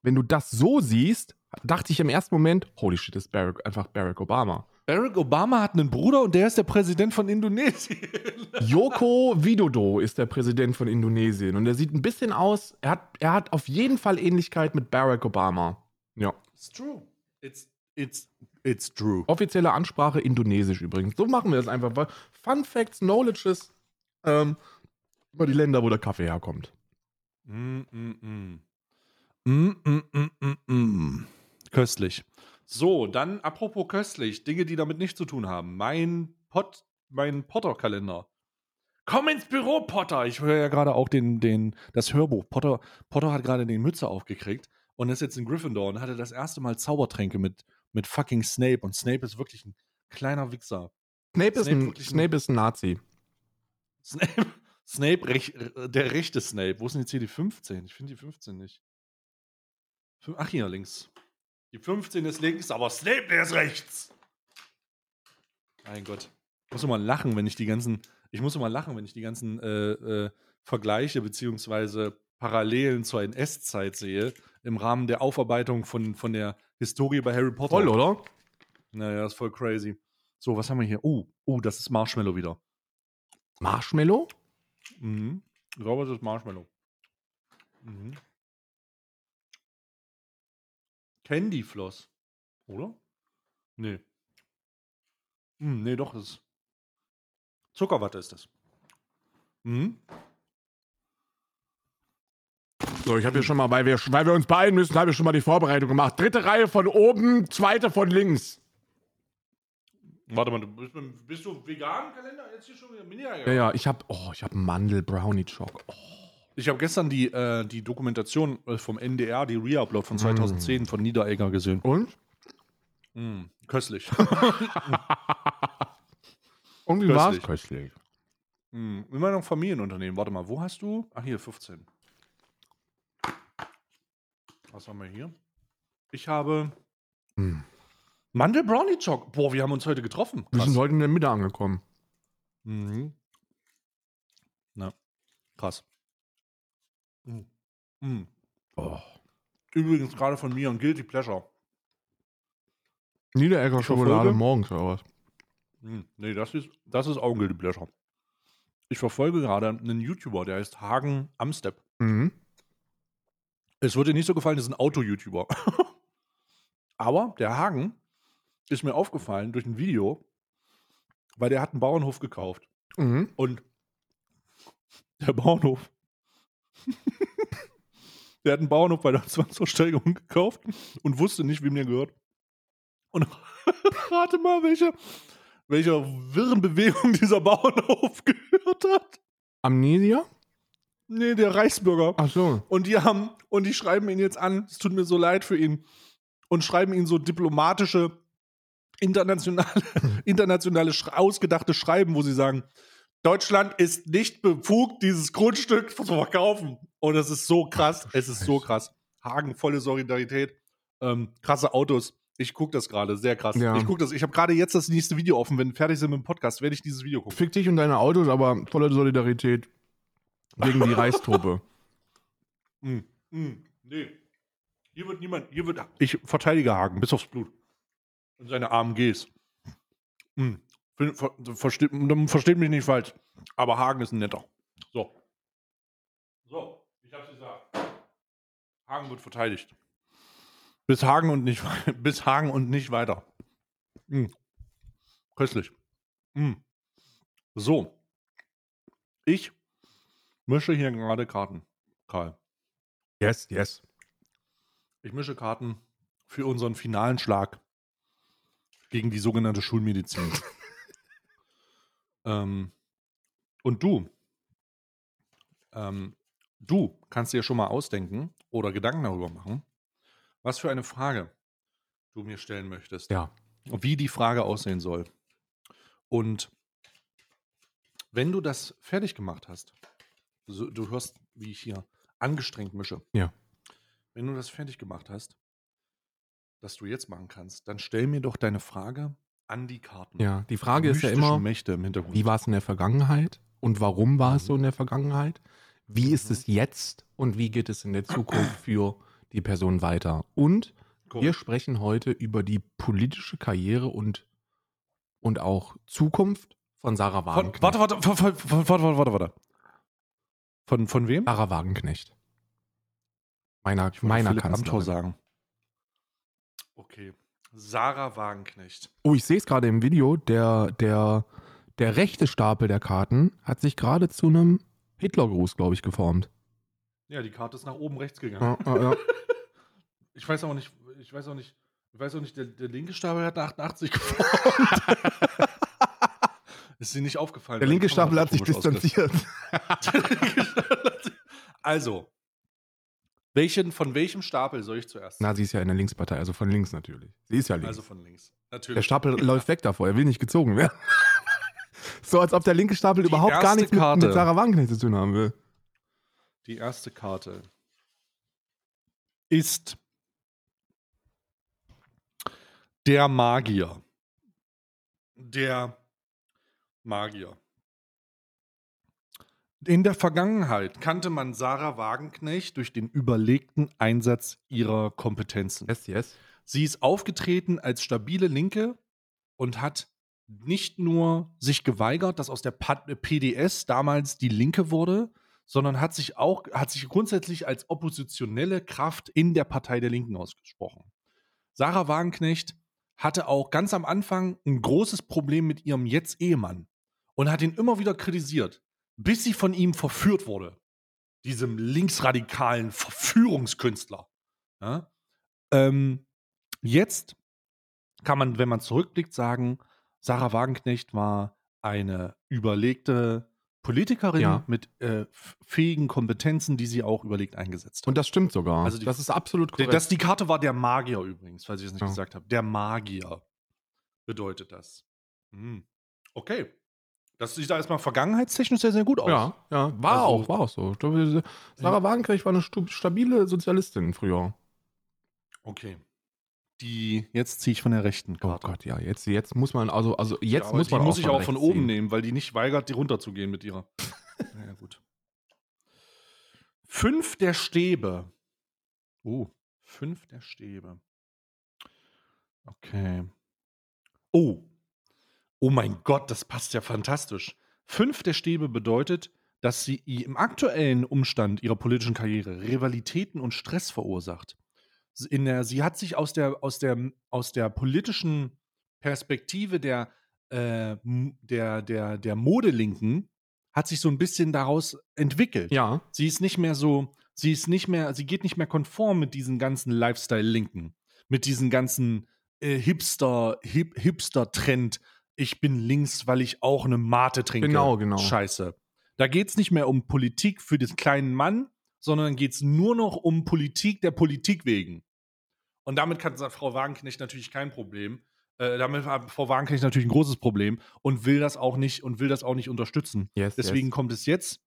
wenn du das so siehst, dachte ich im ersten Moment, holy shit, ist Barack, einfach Barack Obama. Barack Obama hat einen Bruder und der ist der Präsident von Indonesien. Joko Widodo ist der Präsident von Indonesien und er sieht ein bisschen aus, er hat, er hat auf jeden Fall Ähnlichkeit mit Barack Obama. Ja. It's true. It's, it's, it's true. Offizielle Ansprache Indonesisch übrigens. So machen wir das einfach. Weil Fun Facts, Knowledges ähm, über die Länder, wo der Kaffee herkommt. Mm, mm, mm. Mm, mm, mm, mm, mm. Köstlich. So, dann apropos köstlich, Dinge, die damit nichts zu tun haben. Mein Pot, mein Potter-Kalender. Komm ins Büro, Potter. Ich höre ja gerade auch den, den, das Hörbuch. Potter, Potter hat gerade den Mütze aufgekriegt und ist jetzt in Gryffindor und hatte das erste Mal Zaubertränke mit, mit fucking Snape. Und Snape ist wirklich ein kleiner Wichser. Snape, ist, Snape ein, Snape ist ein Nazi. Snape, Snape rech, der rechte Snape. Wo ist denn jetzt hier die 15? Ich finde die 15 nicht. Ach, hier links. Die 15 ist links, aber Snape, ist rechts. Mein Gott. Ich muss immer lachen, wenn ich die ganzen. Ich muss immer lachen, wenn ich die ganzen äh, äh, Vergleiche beziehungsweise Parallelen zur NS-Zeit sehe, im Rahmen der Aufarbeitung von, von der Historie bei Harry Potter. Voll, oder? Naja, ist voll crazy. So, was haben wir hier? Oh, oh, das ist Marshmallow wieder. Marshmallow? Mhm. Ich glaube, es ist Marshmallow. Mhm. Candy Floss. Oder? Nee. Hm, nee, doch, ist. Zuckerwatte ist das. Mhm. So, ich habe hier schon mal, weil wir, weil wir uns beeilen müssen, habe ich schon mal die Vorbereitung gemacht. Dritte Reihe von oben, zweite von links. Warte mal, du bist, bist du vegan, Kalender? Jetzt hier schon wieder mini Ja, ja, ich habe, oh, ich habe Mandel-Brownie-Choc. Oh. Ich habe gestern die, äh, die Dokumentation äh, vom NDR, die Re-Upload von 2010 von Niederegger gesehen. Und? Mm, köstlich. Irgendwie war es Köstlich. mm, immer noch Familienunternehmen. Warte mal, wo hast du? Ach, hier, 15. Was haben wir hier? Ich habe Hm. Mandel Brownie Choc. Boah, wir haben uns heute getroffen. Wir sind heute in der Mitte angekommen. Mhm. Na, krass. Mm. Mm. Oh. Übrigens gerade von mir ein Guilty Pleasure. Niederegger Ich Schokolade morgens oder was? Hm, nee, das ist, das ist auch ein Guilty Pleasure. Ich verfolge gerade einen YouTuber, der heißt Hagen Amstep. Mhm. Es wird dir nicht so gefallen, das ist ein Auto-YouTuber. Aber der Hagen ist mir aufgefallen durch ein Video, weil der hat einen Bauernhof gekauft. Mhm. Und der Bauernhof, der hat einen Bauernhof bei der Zwangsversteigerung gekauft und wusste nicht, wem der gehört. Und rate mal, welche, welcher wirren Bewegung dieser Bauernhof gehört hat. Amnesia? Nee, der Reichsbürger. Ach so. Und die haben, und die schreiben ihn jetzt an, es tut mir so leid für ihn, und schreiben ihn so diplomatische, internationale, internationale ausgedachte Schreiben, wo sie sagen, Deutschland ist nicht befugt, dieses Grundstück zu verkaufen. Und es ist so krass, es ist so krass. Hagen, volle Solidarität, ähm, krasse Autos. Ich gucke das gerade, sehr krass. Ja. Ich gucke das, ich habe gerade jetzt das nächste Video offen. Wenn wir fertig sind mit dem Podcast, werde ich dieses Video gucken. Fick dich und deine Autos, aber voller Solidarität gegen die Reichstruppe. Mm, mm, nee. Hier wird niemand, hier wird, ich verteidige Hagen bis aufs Blut. Und seine AMGs. Mm. Ver, ver, versteht, versteht mich nicht falsch. Aber Hagen ist ein netter. So. So, ich hab's gesagt. Hagen wird verteidigt. Bis Hagen und nicht, bis Hagen und nicht weiter. Mm. Köstlich. Mm. So. Ich mische hier gerade Karten. Karl. Yes, yes. Ich mische Karten für unseren finalen Schlag gegen die sogenannte Schulmedizin. ähm, und du, ähm, du kannst dir schon mal ausdenken oder Gedanken darüber machen, was für eine Frage du mir stellen möchtest. Ja. Wie die Frage aussehen soll. Und wenn du das fertig gemacht hast, so, du hörst, wie ich hier angestrengt mische. Ja. Wenn du das fertig gemacht hast, das du jetzt machen kannst, dann stell mir doch deine Frage an die Karten. Ja, die Frage ist ja immer, wie war es in der Vergangenheit und warum war es so in der Vergangenheit? Wie ist Mhm. es jetzt und wie geht es in der Zukunft für die Person weiter? Und wir Korrekt. sprechen heute über die politische Karriere und, und auch Zukunft von Sarah Von, Wagenknecht. warte, warte, warte, warte, warte, warte, warte. Von, von wem? Sarah Wagenknecht. Meiner, meiner Philipp Amthor Kanzlerin. sagen. Okay. Sarah Wagenknecht. Oh, ich sehe es gerade im Video. Der, der, der rechte Stapel der Karten hat sich gerade zu einem Hitlergruß, glaube ich, geformt. Ja, die Karte ist nach oben rechts gegangen. Ja, ja, ja. Ich weiß auch nicht, ich weiß auch nicht, ich weiß auch nicht, der, der linke Stapel hat eine 88 geformt. Ist dir nicht aufgefallen? Der linke Stapel hat sich distanziert. also, welchen, von welchem Stapel soll ich zuerst? Na, sie ist ja in der Linkspartei, also von links natürlich. Sie ist ja links. also von links. Natürlich. der Stapel läuft weg davor, er will nicht gezogen werden. so als ob der linke Stapel Die überhaupt gar nichts mit, mit Sarah Wagenknecht zu tun haben will. Die erste Karte ist der Magier. Der Magier. In der Vergangenheit kannte man Sarah Wagenknecht durch den überlegten Einsatz ihrer Kompetenzen. Yes, yes. Sie ist aufgetreten als stabile Linke und hat nicht nur sich geweigert, dass aus der PDS damals die Linke wurde, sondern hat sich auch, hat sich grundsätzlich als oppositionelle Kraft in der Partei der Linken ausgesprochen. Sarah Wagenknecht hatte auch ganz am Anfang ein großes Problem mit ihrem Jetzt-Ehemann und hat ihn immer wieder kritisiert, bis sie von ihm verführt wurde. Diesem linksradikalen Verführungskünstler. Ja? Ähm, jetzt kann man, wenn man zurückblickt, sagen, Sarah Wagenknecht war eine überlegte Politikerin Ja. mit äh, fähigen Kompetenzen, die sie auch überlegt eingesetzt hat. Und das stimmt sogar. Also die- das ist absolut korrekt. Das, die Karte war der Magier übrigens, falls ich es nicht Ja. gesagt habe. Der Magier bedeutet das. Hm. Okay. Das sieht da erstmal vergangenheitstechnisch sehr, sehr gut aus. ja, ja, war Also- auch, war auch so. Sarah Wagenknecht war eine stabile Sozialistin früher. Okay. Die, jetzt ziehe ich von der rechten Oh Karte. Gott, ja, jetzt, jetzt muss man, also, also jetzt ja, aber muss die man muss ich auch von oben ziehen. nehmen, weil die nicht weigert, die runterzugehen mit ihrer. naja, gut. Fünf der Stäbe. Oh, fünf der Stäbe. Okay. Oh. Oh mein Gott, das passt ja fantastisch. Fünf der Stäbe bedeutet, dass sie im aktuellen Umstand ihrer politischen Karriere Rivalitäten und Stress verursacht. Der, sie hat sich aus der, aus der, aus der politischen Perspektive der, äh, der, der, der Modelinken hat sich so ein bisschen daraus entwickelt. Ja, Sie ist nicht mehr so, sie ist nicht mehr, sie geht nicht mehr konform mit diesen ganzen Lifestyle-Linken, mit diesen ganzen äh, Hipster, Hip, Hipster-Trend. Ich bin links, weil ich auch eine Mate trinke. Genau, genau. Scheiße. Da geht es nicht mehr um Politik für den kleinen Mann, sondern geht es nur noch um Politik der Politik wegen. Und damit kann Frau Wagenknecht natürlich kein Problem. Äh, damit hat Frau Wagenknecht natürlich ein großes Problem und will das auch nicht und will das auch nicht unterstützen. yes, Deswegen yes. kommt es jetzt,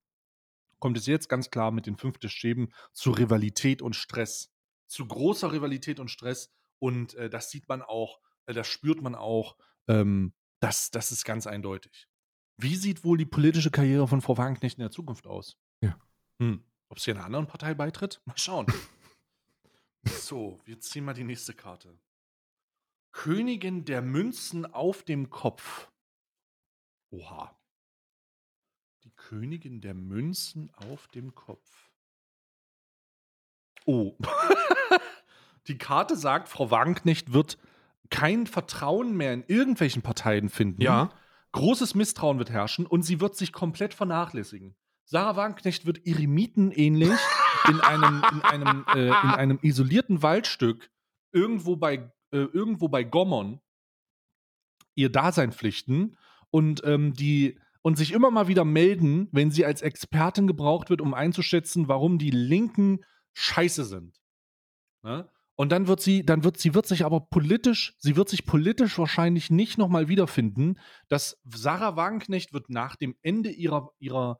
kommt es jetzt ganz klar mit den fünften Stäben zu Rivalität und Stress. Zu großer Rivalität und Stress. Und äh, das sieht man auch, äh, das spürt man auch. Ähm, das, das ist ganz eindeutig. Wie sieht wohl die politische Karriere von Frau Wagenknecht in der Zukunft aus? Ja. Hm. Ob sie einer anderen Partei beitritt? Mal schauen. so, wir ziehen mal die nächste Karte. Königin der Münzen auf dem Kopf. Oha. Die Königin der Münzen auf dem Kopf. Oh. Die Karte sagt, Frau Wagenknecht wird kein Vertrauen mehr in irgendwelchen Parteien finden. Ja, Großes Misstrauen wird herrschen und sie wird sich komplett vernachlässigen. Sarah Wagenknecht wird Eremiten ähnlich in einem, in, einem, äh, in einem isolierten Waldstück irgendwo bei, äh, irgendwo bei Gommern ihr Dasein pflichten und, ähm, die, und sich immer mal wieder melden, wenn sie als Expertin gebraucht wird, um einzuschätzen, warum die Linken scheiße sind. Ne? Und dann wird sie, dann wird sie wird sich aber politisch, sie wird sich politisch wahrscheinlich nicht nochmal wiederfinden, dass Sarah Wagenknecht wird nach dem Ende ihrer, ihrer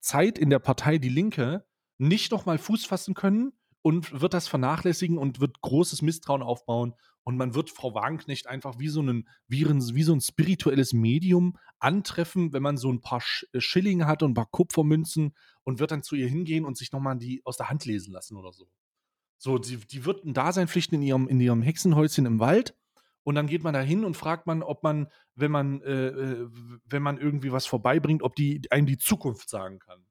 Zeit in der Partei Die Linke nicht nochmal Fuß fassen können und wird das vernachlässigen und wird großes Misstrauen aufbauen. Und man wird Frau Wagenknecht einfach wie so, einen, wie, ein, wie so ein spirituelles Medium antreffen, wenn man so ein paar äh, Schillinge hat und ein paar Kupfermünzen und wird dann zu ihr hingehen und sich nochmal die aus der Hand lesen lassen oder so. So, die, die wird ein Dasein pflichten in ihrem, in ihrem Hexenhäuschen im Wald. Und dann geht man da hin und fragt man, ob man, wenn man, äh, äh, wenn man irgendwie was vorbeibringt, ob die einem die Zukunft sagen kann.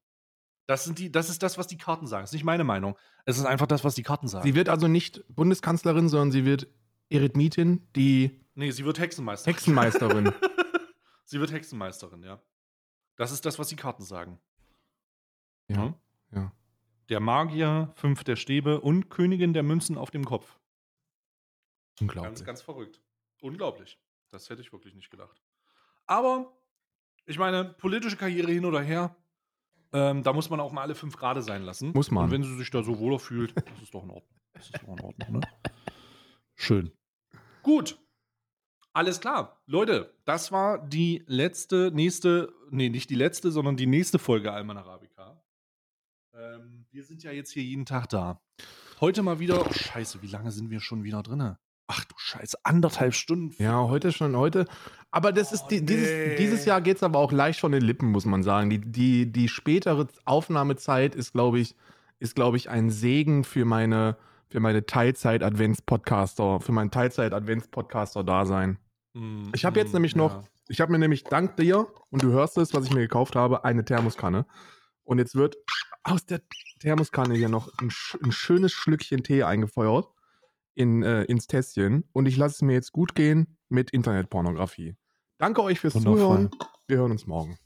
Das, sind die, das ist das, was die Karten sagen. Das ist nicht meine Meinung. Es ist einfach das, was die Karten sagen. sie wird also nicht Bundeskanzlerin, sondern sie wird Eremiten, die nee, sie wird Hexenmeisterin. Hexenmeisterin. sie wird Hexenmeisterin, ja. Das ist das, was die Karten sagen. ja, ja. Der Magier, fünf der Stäbe und Königin der Münzen auf dem Kopf. Ganz, Unglaublich. ganz verrückt. Unglaublich. Das hätte ich wirklich nicht gedacht. Aber Ich meine, politische Karriere hin oder her, ähm, da muss man auch mal alle fünf Grade sein lassen. Muss man. Und wenn sie sich da so wohler fühlt, das ist doch in Ordnung. Das ist doch in Ordnung, ne? Schön. Gut. Alles klar. Leute, das war die letzte, nächste, nee, nicht die letzte, sondern die nächste Folge Alman Arabica. Ähm, wir sind ja jetzt hier jeden Tag da. Heute mal wieder, oh, scheiße, wie lange sind wir schon wieder drin? Ach du Scheiße, anderthalb Stunden. Ja, heute schon, heute. Aber das ist, die, dieses, nee. dieses Jahr geht es aber auch leicht von den Lippen, muss man sagen. Die, die, die spätere Aufnahmezeit ist, glaube ich, ist, glaube ich, ein Segen für meine, für meine Teilzeit-Advents-Podcaster, für mein Teilzeit-Advents-Podcaster-Dasein. Mm, Ich habe jetzt mm, nämlich noch, ja. ich habe mir nämlich dank dir, und du hörst es, was ich mir gekauft habe, eine Thermoskanne. Und jetzt wird aus der Thermoskanne hier noch ein, ein schönes Schlückchen Tee eingefeuert in, äh, ins Tässchen. Und ich lasse es mir jetzt gut gehen mit Internetpornografie. Danke euch fürs Wundervoll. Zuhören. Wir hören uns morgen.